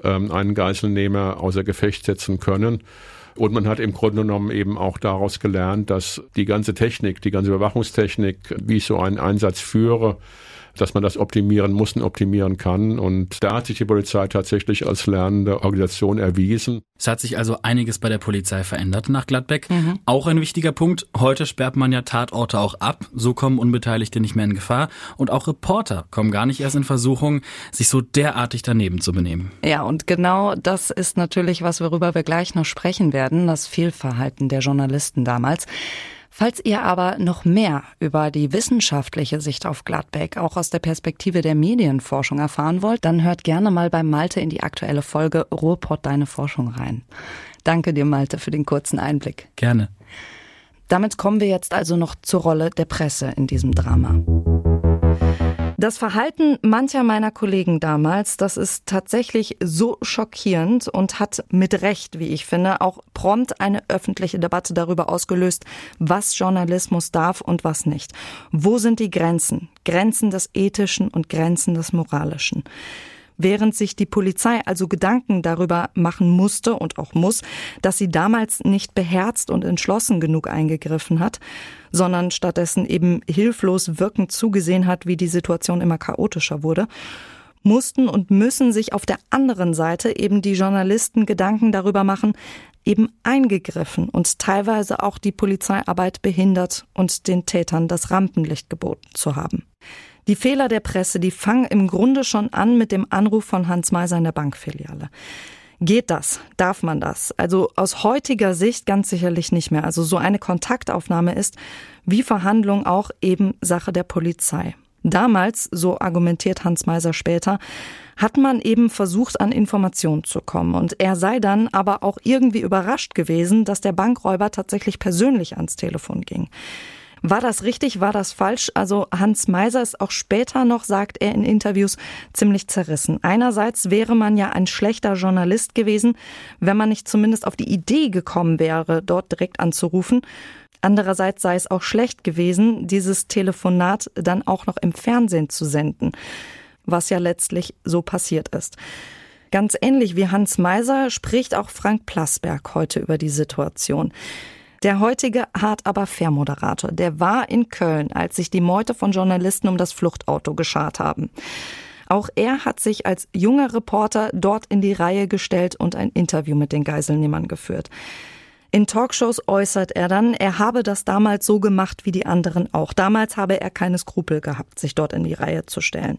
ähm, einen Geiselnehmer außer Gefecht setzen können. Und man hat im Grunde genommen eben auch daraus gelernt, dass die ganze Technik, die ganze Überwachungstechnik, wie ich so einen Einsatz führe, dass man das optimieren muss und optimieren kann. Und da hat sich die Polizei tatsächlich als lernende Organisation erwiesen. Es hat sich also einiges bei der Polizei verändert nach Gladbeck. Mhm. Auch ein wichtiger Punkt. Heute sperrt man ja Tatorte auch ab. So kommen Unbeteiligte nicht mehr in Gefahr. Und auch Reporter kommen gar nicht erst in Versuchung, sich so derartig daneben zu benehmen. Ja, und genau das ist natürlich was, worüber wir gleich noch sprechen werden. Das Fehlverhalten der Journalisten damals. Falls ihr aber noch mehr über die wissenschaftliche Sicht auf Gladbeck, auch aus der Perspektive der Medienforschung erfahren wollt, dann hört gerne mal bei Malte in die aktuelle Folge Ruhrpott Deine Forschung rein. Danke dir, Malte, für den kurzen Einblick. Gerne. Damit kommen wir jetzt also noch zur Rolle der Presse in diesem Drama. Das Verhalten mancher meiner Kollegen damals, das ist tatsächlich so schockierend und hat mit Recht, wie ich finde, auch prompt eine öffentliche Debatte darüber ausgelöst, was Journalismus darf und was nicht. Wo sind die Grenzen? Grenzen des Ethischen und Grenzen des Moralischen. Während sich die Polizei also Gedanken darüber machen musste und auch muss, dass sie damals nicht beherzt und entschlossen genug eingegriffen hat, sondern stattdessen eben hilflos wirkend zugesehen hat, wie die Situation immer chaotischer wurde, mussten und müssen sich auf der anderen Seite eben die Journalisten Gedanken darüber machen, eben eingegriffen und teilweise auch die Polizeiarbeit behindert und den Tätern das Rampenlicht geboten zu haben. Die Fehler der Presse, die fangen im Grunde schon an mit dem Anruf von Hans Meiser in der Bankfiliale. Geht das? Darf man das? Also aus heutiger Sicht ganz sicherlich nicht mehr. Also so eine Kontaktaufnahme ist, wie Verhandlung auch eben Sache der Polizei. Damals, so argumentiert Hans Meiser später, hat man eben versucht, an Informationen zu kommen. Und er sei dann aber auch irgendwie überrascht gewesen, dass der Bankräuber tatsächlich persönlich ans Telefon ging. War das richtig? War das falsch? Also Hans Meiser ist auch später noch, sagt er in Interviews, ziemlich zerrissen. Einerseits wäre man ja ein schlechter Journalist gewesen, wenn man nicht zumindest auf die Idee gekommen wäre, dort direkt anzurufen. Andererseits sei es auch schlecht gewesen, dieses Telefonat dann auch noch im Fernsehen zu senden, was ja letztlich so passiert ist. Ganz ähnlich wie Hans Meiser spricht auch Frank Plasberg heute über die Situation. Der heutige Hart aber Fair Moderator, der war in Köln, als sich die Meute von Journalisten um das Fluchtauto geschart haben. Auch er hat sich als junger Reporter dort in die Reihe gestellt und ein Interview mit den Geiselnehmern geführt. In Talkshows äußert er dann, er habe das damals so gemacht wie die anderen auch. Damals habe er keine Skrupel gehabt, sich dort in die Reihe zu stellen.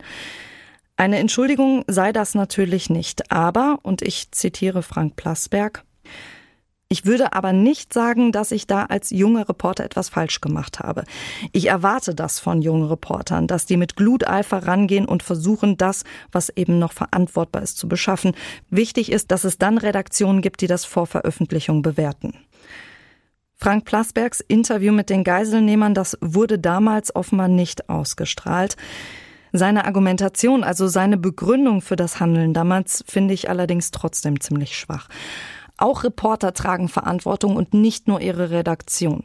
Eine Entschuldigung sei das natürlich nicht, aber, und ich zitiere Frank Plasberg, ich würde aber nicht sagen, dass ich da als junger Reporter etwas falsch gemacht habe. Ich erwarte das von jungen Reportern, dass die mit Gluteifer rangehen und versuchen, das, was eben noch verantwortbar ist, zu beschaffen. Wichtig ist, dass es dann Redaktionen gibt, die das vor Veröffentlichung bewerten. Frank Plasbergs Interview mit den Geiselnehmern, das wurde damals offenbar nicht ausgestrahlt. Seine Argumentation, also seine Begründung für das Handeln damals, finde ich allerdings trotzdem ziemlich schwach. Auch Reporter tragen Verantwortung und nicht nur ihre Redaktion.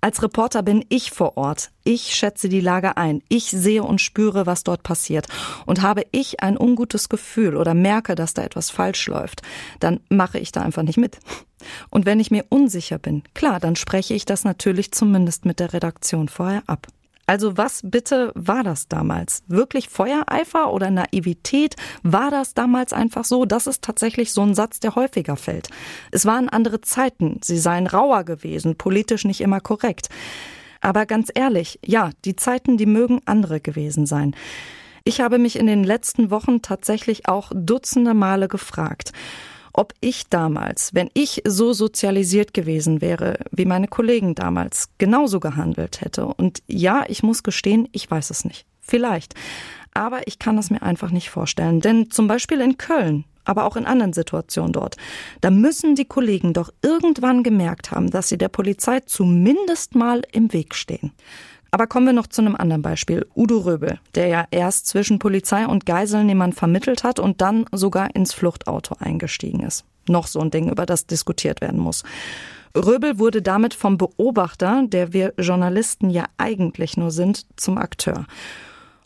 Als Reporter bin ich vor Ort. Ich schätze die Lage ein. Ich sehe und spüre, was dort passiert. Und habe ich ein ungutes Gefühl oder merke, dass da etwas falsch läuft, dann mache ich da einfach nicht mit. Und wenn ich mir unsicher bin, klar, dann spreche ich das natürlich zumindest mit der Redaktion vorher ab. Also was bitte war das damals? Wirklich Feuereifer oder Naivität? War das damals einfach so? Das ist tatsächlich so ein Satz, der häufiger fällt. Es waren andere Zeiten. Sie seien rauer gewesen, politisch nicht immer korrekt. Aber ganz ehrlich, ja, die Zeiten, die mögen andere gewesen sein. Ich habe mich in den letzten Wochen tatsächlich auch dutzende Male gefragt, ob ich damals, wenn ich so sozialisiert gewesen wäre, wie meine Kollegen damals, genauso gehandelt hätte. Und ja, ich muss gestehen, ich weiß es nicht. Vielleicht. Aber ich kann es mir einfach nicht vorstellen. Denn zum Beispiel in Köln, aber auch in anderen Situationen dort. Da müssen die Kollegen doch irgendwann gemerkt haben, dass sie der Polizei zumindest mal im Weg stehen. Aber kommen wir noch zu einem anderen Beispiel. Udo Röbel, der ja erst zwischen Polizei und Geiselnehmern vermittelt hat und dann sogar ins Fluchtauto eingestiegen ist. Noch so ein Ding, über das diskutiert werden muss. Röbel wurde damit vom Beobachter, der wir Journalisten ja eigentlich nur sind, zum Akteur.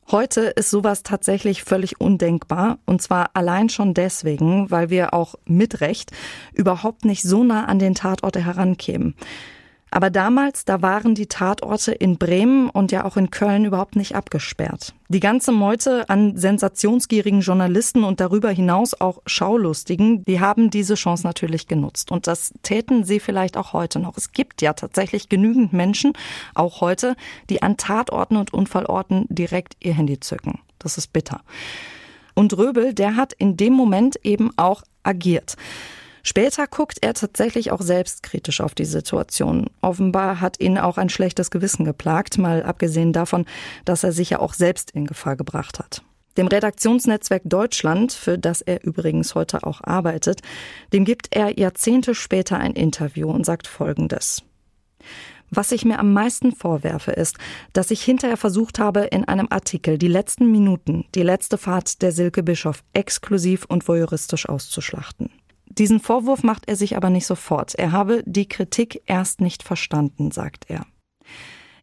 Heute ist sowas tatsächlich völlig undenkbar. Und zwar allein schon deswegen, weil wir auch mit Recht überhaupt nicht so nah an den Tatorte herankämen. Aber damals, da waren die Tatorte in Bremen und ja auch in Köln überhaupt nicht abgesperrt. Die ganze Meute an sensationsgierigen Journalisten und darüber hinaus auch Schaulustigen, die haben diese Chance natürlich genutzt. Und das täten sie vielleicht auch heute noch. Es gibt ja tatsächlich genügend Menschen, auch heute, die an Tatorten und Unfallorten direkt ihr Handy zücken. Das ist bitter. Und Röbel, der hat in dem Moment eben auch agiert. Später guckt er tatsächlich auch selbstkritisch auf die Situation. Offenbar hat ihn auch ein schlechtes Gewissen geplagt, mal abgesehen davon, dass er sich ja auch selbst in Gefahr gebracht hat. Dem Redaktionsnetzwerk Deutschland, für das er übrigens heute auch arbeitet, dem gibt er Jahrzehnte später ein Interview und sagt Folgendes. Was ich mir am meisten vorwerfe, ist, dass ich hinterher versucht habe, in einem Artikel die letzten Minuten, die letzte Fahrt der Silke Bischof exklusiv und voyeuristisch auszuschlachten. Diesen Vorwurf macht er sich aber nicht sofort. Er habe die Kritik erst nicht verstanden, sagt er.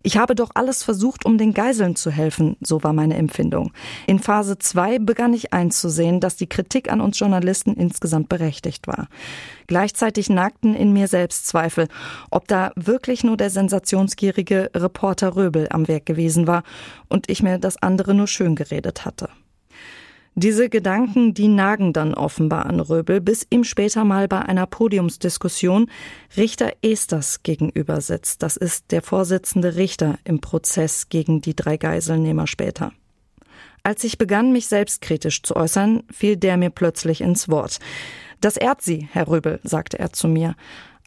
Ich habe doch alles versucht, um den Geiseln zu helfen, so war meine Empfindung. In Phase 2 begann ich einzusehen, dass die Kritik an uns Journalisten insgesamt berechtigt war. Gleichzeitig nagten in mir selbst Zweifel, ob da wirklich nur der sensationsgierige Reporter Röbel am Werk gewesen war und ich mir das andere nur schön geredet hatte. Diese Gedanken, die nagen dann offenbar an Röbel, bis ihm später mal bei einer Podiumsdiskussion Richter Esters gegenüber sitzt. Das ist der Vorsitzende Richter im Prozess gegen die drei Geiselnehmer später. Als ich begann, mich selbstkritisch zu äußern, fiel der mir plötzlich ins Wort. Das ehrt Sie, Herr Röbel, sagte er zu mir.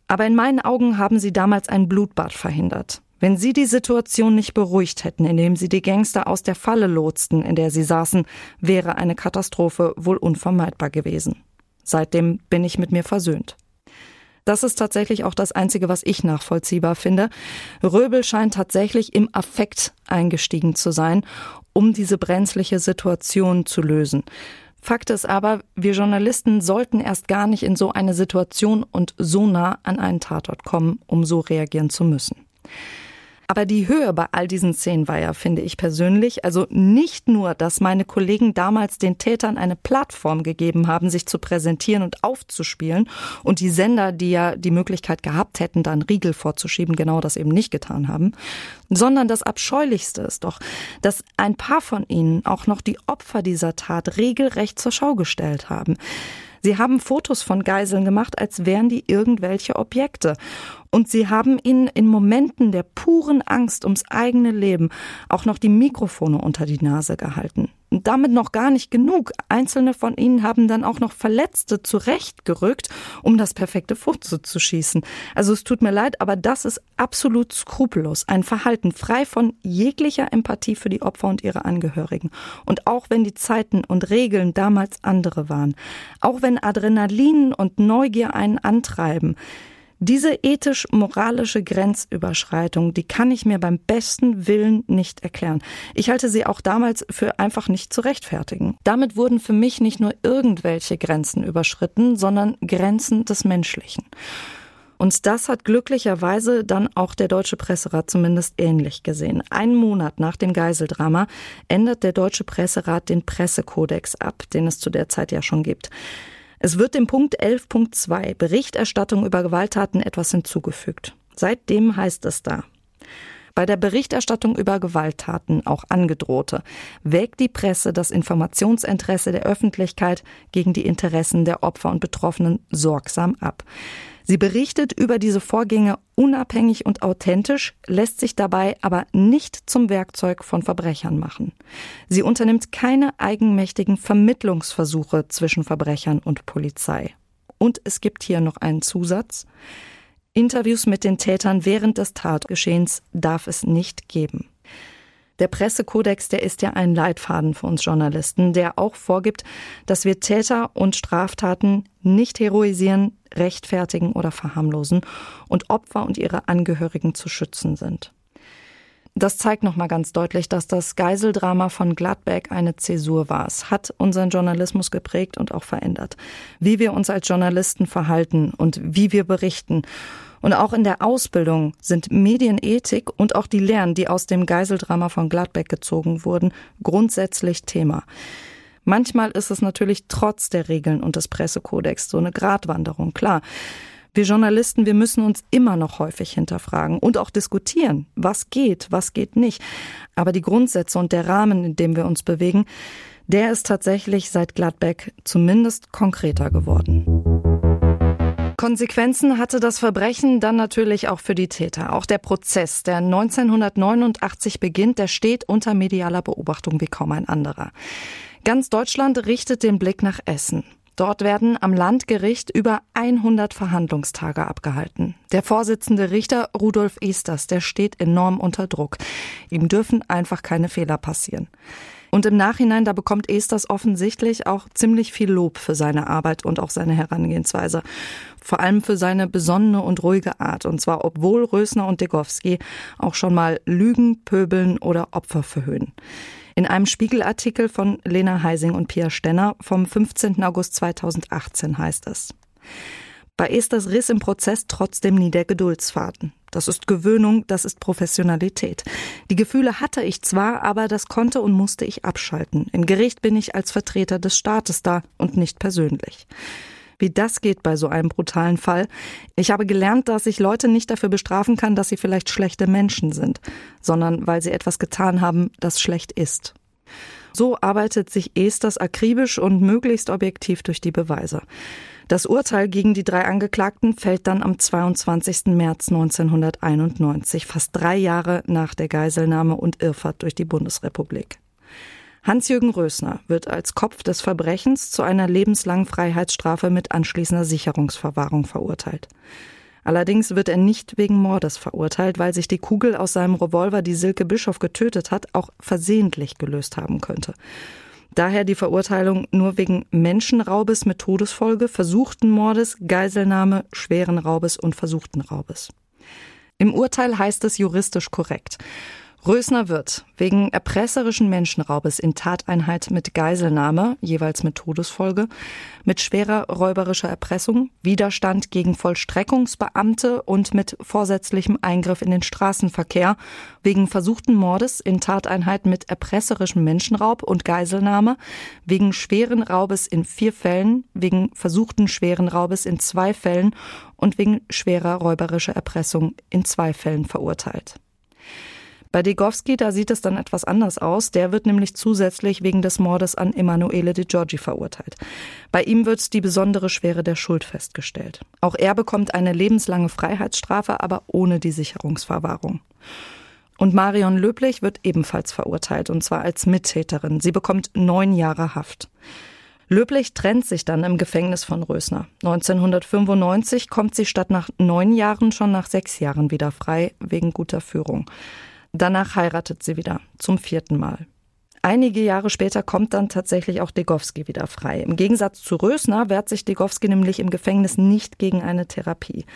Aber in meinen Augen haben Sie damals ein Blutbad verhindert. Wenn Sie die Situation nicht beruhigt hätten, indem Sie die Gangster aus der Falle lotsten, in der sie saßen, wäre eine Katastrophe wohl unvermeidbar gewesen. Seitdem bin ich mit mir versöhnt. Das ist tatsächlich auch das Einzige, was ich nachvollziehbar finde. Röbel scheint tatsächlich im Affekt eingestiegen zu sein, um diese brenzliche Situation zu lösen. Fakt ist aber, wir Journalisten sollten erst gar nicht in so eine Situation und so nah an einen Tatort kommen, um so reagieren zu müssen. Aber die Höhe bei all diesen Szenen war ja, finde ich persönlich, also nicht nur, dass meine Kollegen damals den Tätern eine Plattform gegeben haben, sich zu präsentieren und aufzuspielen und die Sender, die ja die Möglichkeit gehabt hätten, da einen Riegel vorzuschieben, genau das eben nicht getan haben, sondern das Abscheulichste ist doch, dass ein paar von ihnen auch noch die Opfer dieser Tat regelrecht zur Schau gestellt haben. Sie haben Fotos von Geiseln gemacht, als wären die irgendwelche Objekte. Und sie haben ihnen in Momenten der puren Angst ums eigene Leben auch noch die Mikrofone unter die Nase gehalten. Und damit noch gar nicht genug. Einzelne von ihnen haben dann auch noch Verletzte zurechtgerückt, um das perfekte Foto zu schießen. Also es tut mir leid, aber das ist absolut skrupellos. Ein Verhalten frei von jeglicher Empathie für die Opfer und ihre Angehörigen. Und auch wenn die Zeiten und Regeln damals andere waren, auch wenn Adrenalin und Neugier einen antreiben, diese ethisch-moralische Grenzüberschreitung, die kann ich mir beim besten Willen nicht erklären. Ich halte sie auch damals für einfach nicht zu rechtfertigen. Damit wurden für mich nicht nur irgendwelche Grenzen überschritten, sondern Grenzen des Menschlichen. Und das hat glücklicherweise dann auch der Deutsche Presserat zumindest ähnlich gesehen. Einen Monat nach dem Geiseldrama ändert der Deutsche Presserat den Pressekodex ab, den es zu der Zeit ja schon gibt. Es wird dem Punkt 11.2 Berichterstattung über Gewalttaten etwas hinzugefügt. Seitdem heißt es da. Bei der Berichterstattung über Gewalttaten, auch angedrohte, wägt die Presse das Informationsinteresse der Öffentlichkeit gegen die Interessen der Opfer und Betroffenen sorgsam ab. Sie berichtet über diese Vorgänge unabhängig und authentisch, lässt sich dabei aber nicht zum Werkzeug von Verbrechern machen. Sie unternimmt keine eigenmächtigen Vermittlungsversuche zwischen Verbrechern und Polizei. Und es gibt hier noch einen Zusatz. Interviews mit den Tätern während des Tatgeschehens darf es nicht geben. Der Pressekodex, der ist ja ein Leitfaden für uns Journalisten, der auch vorgibt, dass wir Täter und Straftaten nicht heroisieren, rechtfertigen oder verharmlosen und Opfer und ihre Angehörigen zu schützen sind. Das zeigt nochmal ganz deutlich, dass das Geiseldrama von Gladbeck eine Zäsur war. Es hat unseren Journalismus geprägt und auch verändert. Wie wir uns als Journalisten verhalten und wie wir berichten. Und auch in der Ausbildung sind Medienethik und auch die Lehren, die aus dem Geiseldrama von Gladbeck gezogen wurden, grundsätzlich Thema. Manchmal ist es natürlich trotz der Regeln und des Pressekodex so eine Gratwanderung, klar. Wir Journalisten, wir müssen uns immer noch häufig hinterfragen und auch diskutieren, was geht, was geht nicht. Aber die Grundsätze und der Rahmen, in dem wir uns bewegen, der ist tatsächlich seit Gladbeck zumindest konkreter geworden. Konsequenzen hatte das Verbrechen dann natürlich auch für die Täter. Auch der Prozess, der 1989 beginnt, der steht unter medialer Beobachtung wie kaum ein anderer. Ganz Deutschland richtet den Blick nach Essen. Dort werden am Landgericht über 100 Verhandlungstage abgehalten. Der Vorsitzende Richter Rudolf Esters, der steht enorm unter Druck. Ihm dürfen einfach keine Fehler passieren. Und im Nachhinein, da bekommt Esters offensichtlich auch ziemlich viel Lob für seine Arbeit und auch seine Herangehensweise. Vor allem für seine besonnene und ruhige Art. Und zwar obwohl Rösner und Degowski auch schon mal lügen, pöbeln oder Opfer verhöhnen. In einem Spiegelartikel von Lena Heising und Pia Stenner vom 15. August 2018 heißt es. Bei Esthers Riss im Prozess trotzdem nie der Geduldsfaden. Das ist Gewöhnung, das ist Professionalität. Die Gefühle hatte ich zwar, aber das konnte und musste ich abschalten. Im Gericht bin ich als Vertreter des Staates da und nicht persönlich. Wie das geht bei so einem brutalen Fall. Ich habe gelernt, dass ich Leute nicht dafür bestrafen kann, dass sie vielleicht schlechte Menschen sind, sondern weil sie etwas getan haben, das schlecht ist. So arbeitet sich Esters akribisch und möglichst objektiv durch die Beweise. Das Urteil gegen die drei Angeklagten fällt dann am 22. März 1991, fast drei Jahre nach der Geiselnahme und Irrfahrt durch die Bundesrepublik. Hans-Jürgen Rösner wird als Kopf des Verbrechens zu einer lebenslangen Freiheitsstrafe mit anschließender Sicherungsverwahrung verurteilt. Allerdings wird er nicht wegen Mordes verurteilt, weil sich die Kugel aus seinem Revolver, die Silke Bischof getötet hat, auch versehentlich gelöst haben könnte. Daher die Verurteilung nur wegen Menschenraubes mit Todesfolge, versuchten Mordes, Geiselnahme, schweren Raubes und versuchten Raubes. Im Urteil heißt es juristisch korrekt. Rösner wird wegen erpresserischen Menschenraubes in Tateinheit mit Geiselnahme, jeweils mit Todesfolge, mit schwerer räuberischer Erpressung, Widerstand gegen Vollstreckungsbeamte und mit vorsätzlichem Eingriff in den Straßenverkehr, wegen versuchten Mordes in Tateinheit mit erpresserischem Menschenraub und Geiselnahme, wegen schweren Raubes in vier Fällen, wegen versuchten schweren Raubes in zwei Fällen und wegen schwerer räuberischer Erpressung in zwei Fällen verurteilt. Bei Degowski, da sieht es dann etwas anders aus. Der wird nämlich zusätzlich wegen des Mordes an Emanuele de Giorgi verurteilt. Bei ihm wird die besondere Schwere der Schuld festgestellt. Auch er bekommt eine lebenslange Freiheitsstrafe, aber ohne die Sicherungsverwahrung. Und Marion Löblich wird ebenfalls verurteilt, und zwar als Mittäterin. Sie bekommt neun Jahre Haft. Löblich trennt sich dann im Gefängnis von Rösner. 1995 kommt sie statt nach neun Jahren schon nach sechs Jahren wieder frei, wegen guter Führung. Danach heiratet sie wieder, zum vierten Mal. Einige Jahre später kommt dann tatsächlich auch Degowski wieder frei. Im Gegensatz zu Rösner wehrt sich Degowski nämlich im Gefängnis nicht gegen eine Therapie.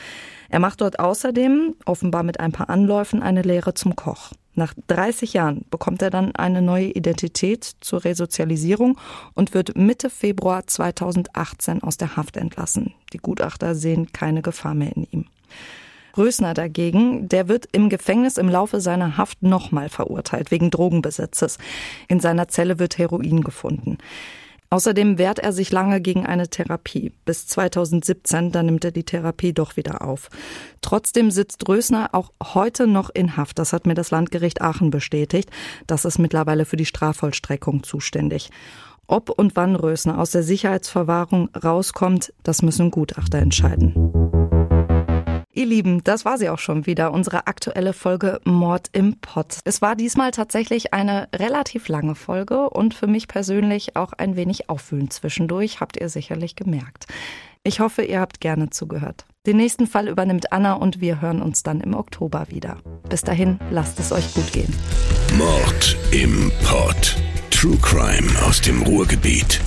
Er macht dort außerdem, offenbar mit ein paar Anläufen, eine Lehre zum Koch. Nach 30 Jahren bekommt er dann eine neue Identität zur Resozialisierung und wird Mitte Februar 2018 aus der Haft entlassen. Die Gutachter sehen keine Gefahr mehr in ihm. Rösner dagegen, der wird im Gefängnis im Laufe seiner Haft nochmal verurteilt, wegen Drogenbesitzes. In seiner Zelle wird Heroin gefunden. Außerdem wehrt er sich lange gegen eine Therapie. Bis 2017, da nimmt er die Therapie doch wieder auf. Trotzdem sitzt Rösner auch heute noch in Haft. Das hat mir das Landgericht Aachen bestätigt. Das ist mittlerweile für die Strafvollstreckung zuständig. Ob und wann Rösner aus der Sicherheitsverwahrung rauskommt, das müssen Gutachter entscheiden. Ihr Lieben, das war sie auch schon wieder, unsere aktuelle Folge Mord im Pott. Es war diesmal tatsächlich eine relativ lange Folge und für mich persönlich auch ein wenig aufwühlend zwischendurch, habt ihr sicherlich gemerkt. Ich hoffe, ihr habt gerne zugehört. Den nächsten Fall übernimmt Anna und wir hören uns dann im Oktober wieder. Bis dahin, lasst es euch gut gehen. Mord im Pott. True Crime aus dem Ruhrgebiet.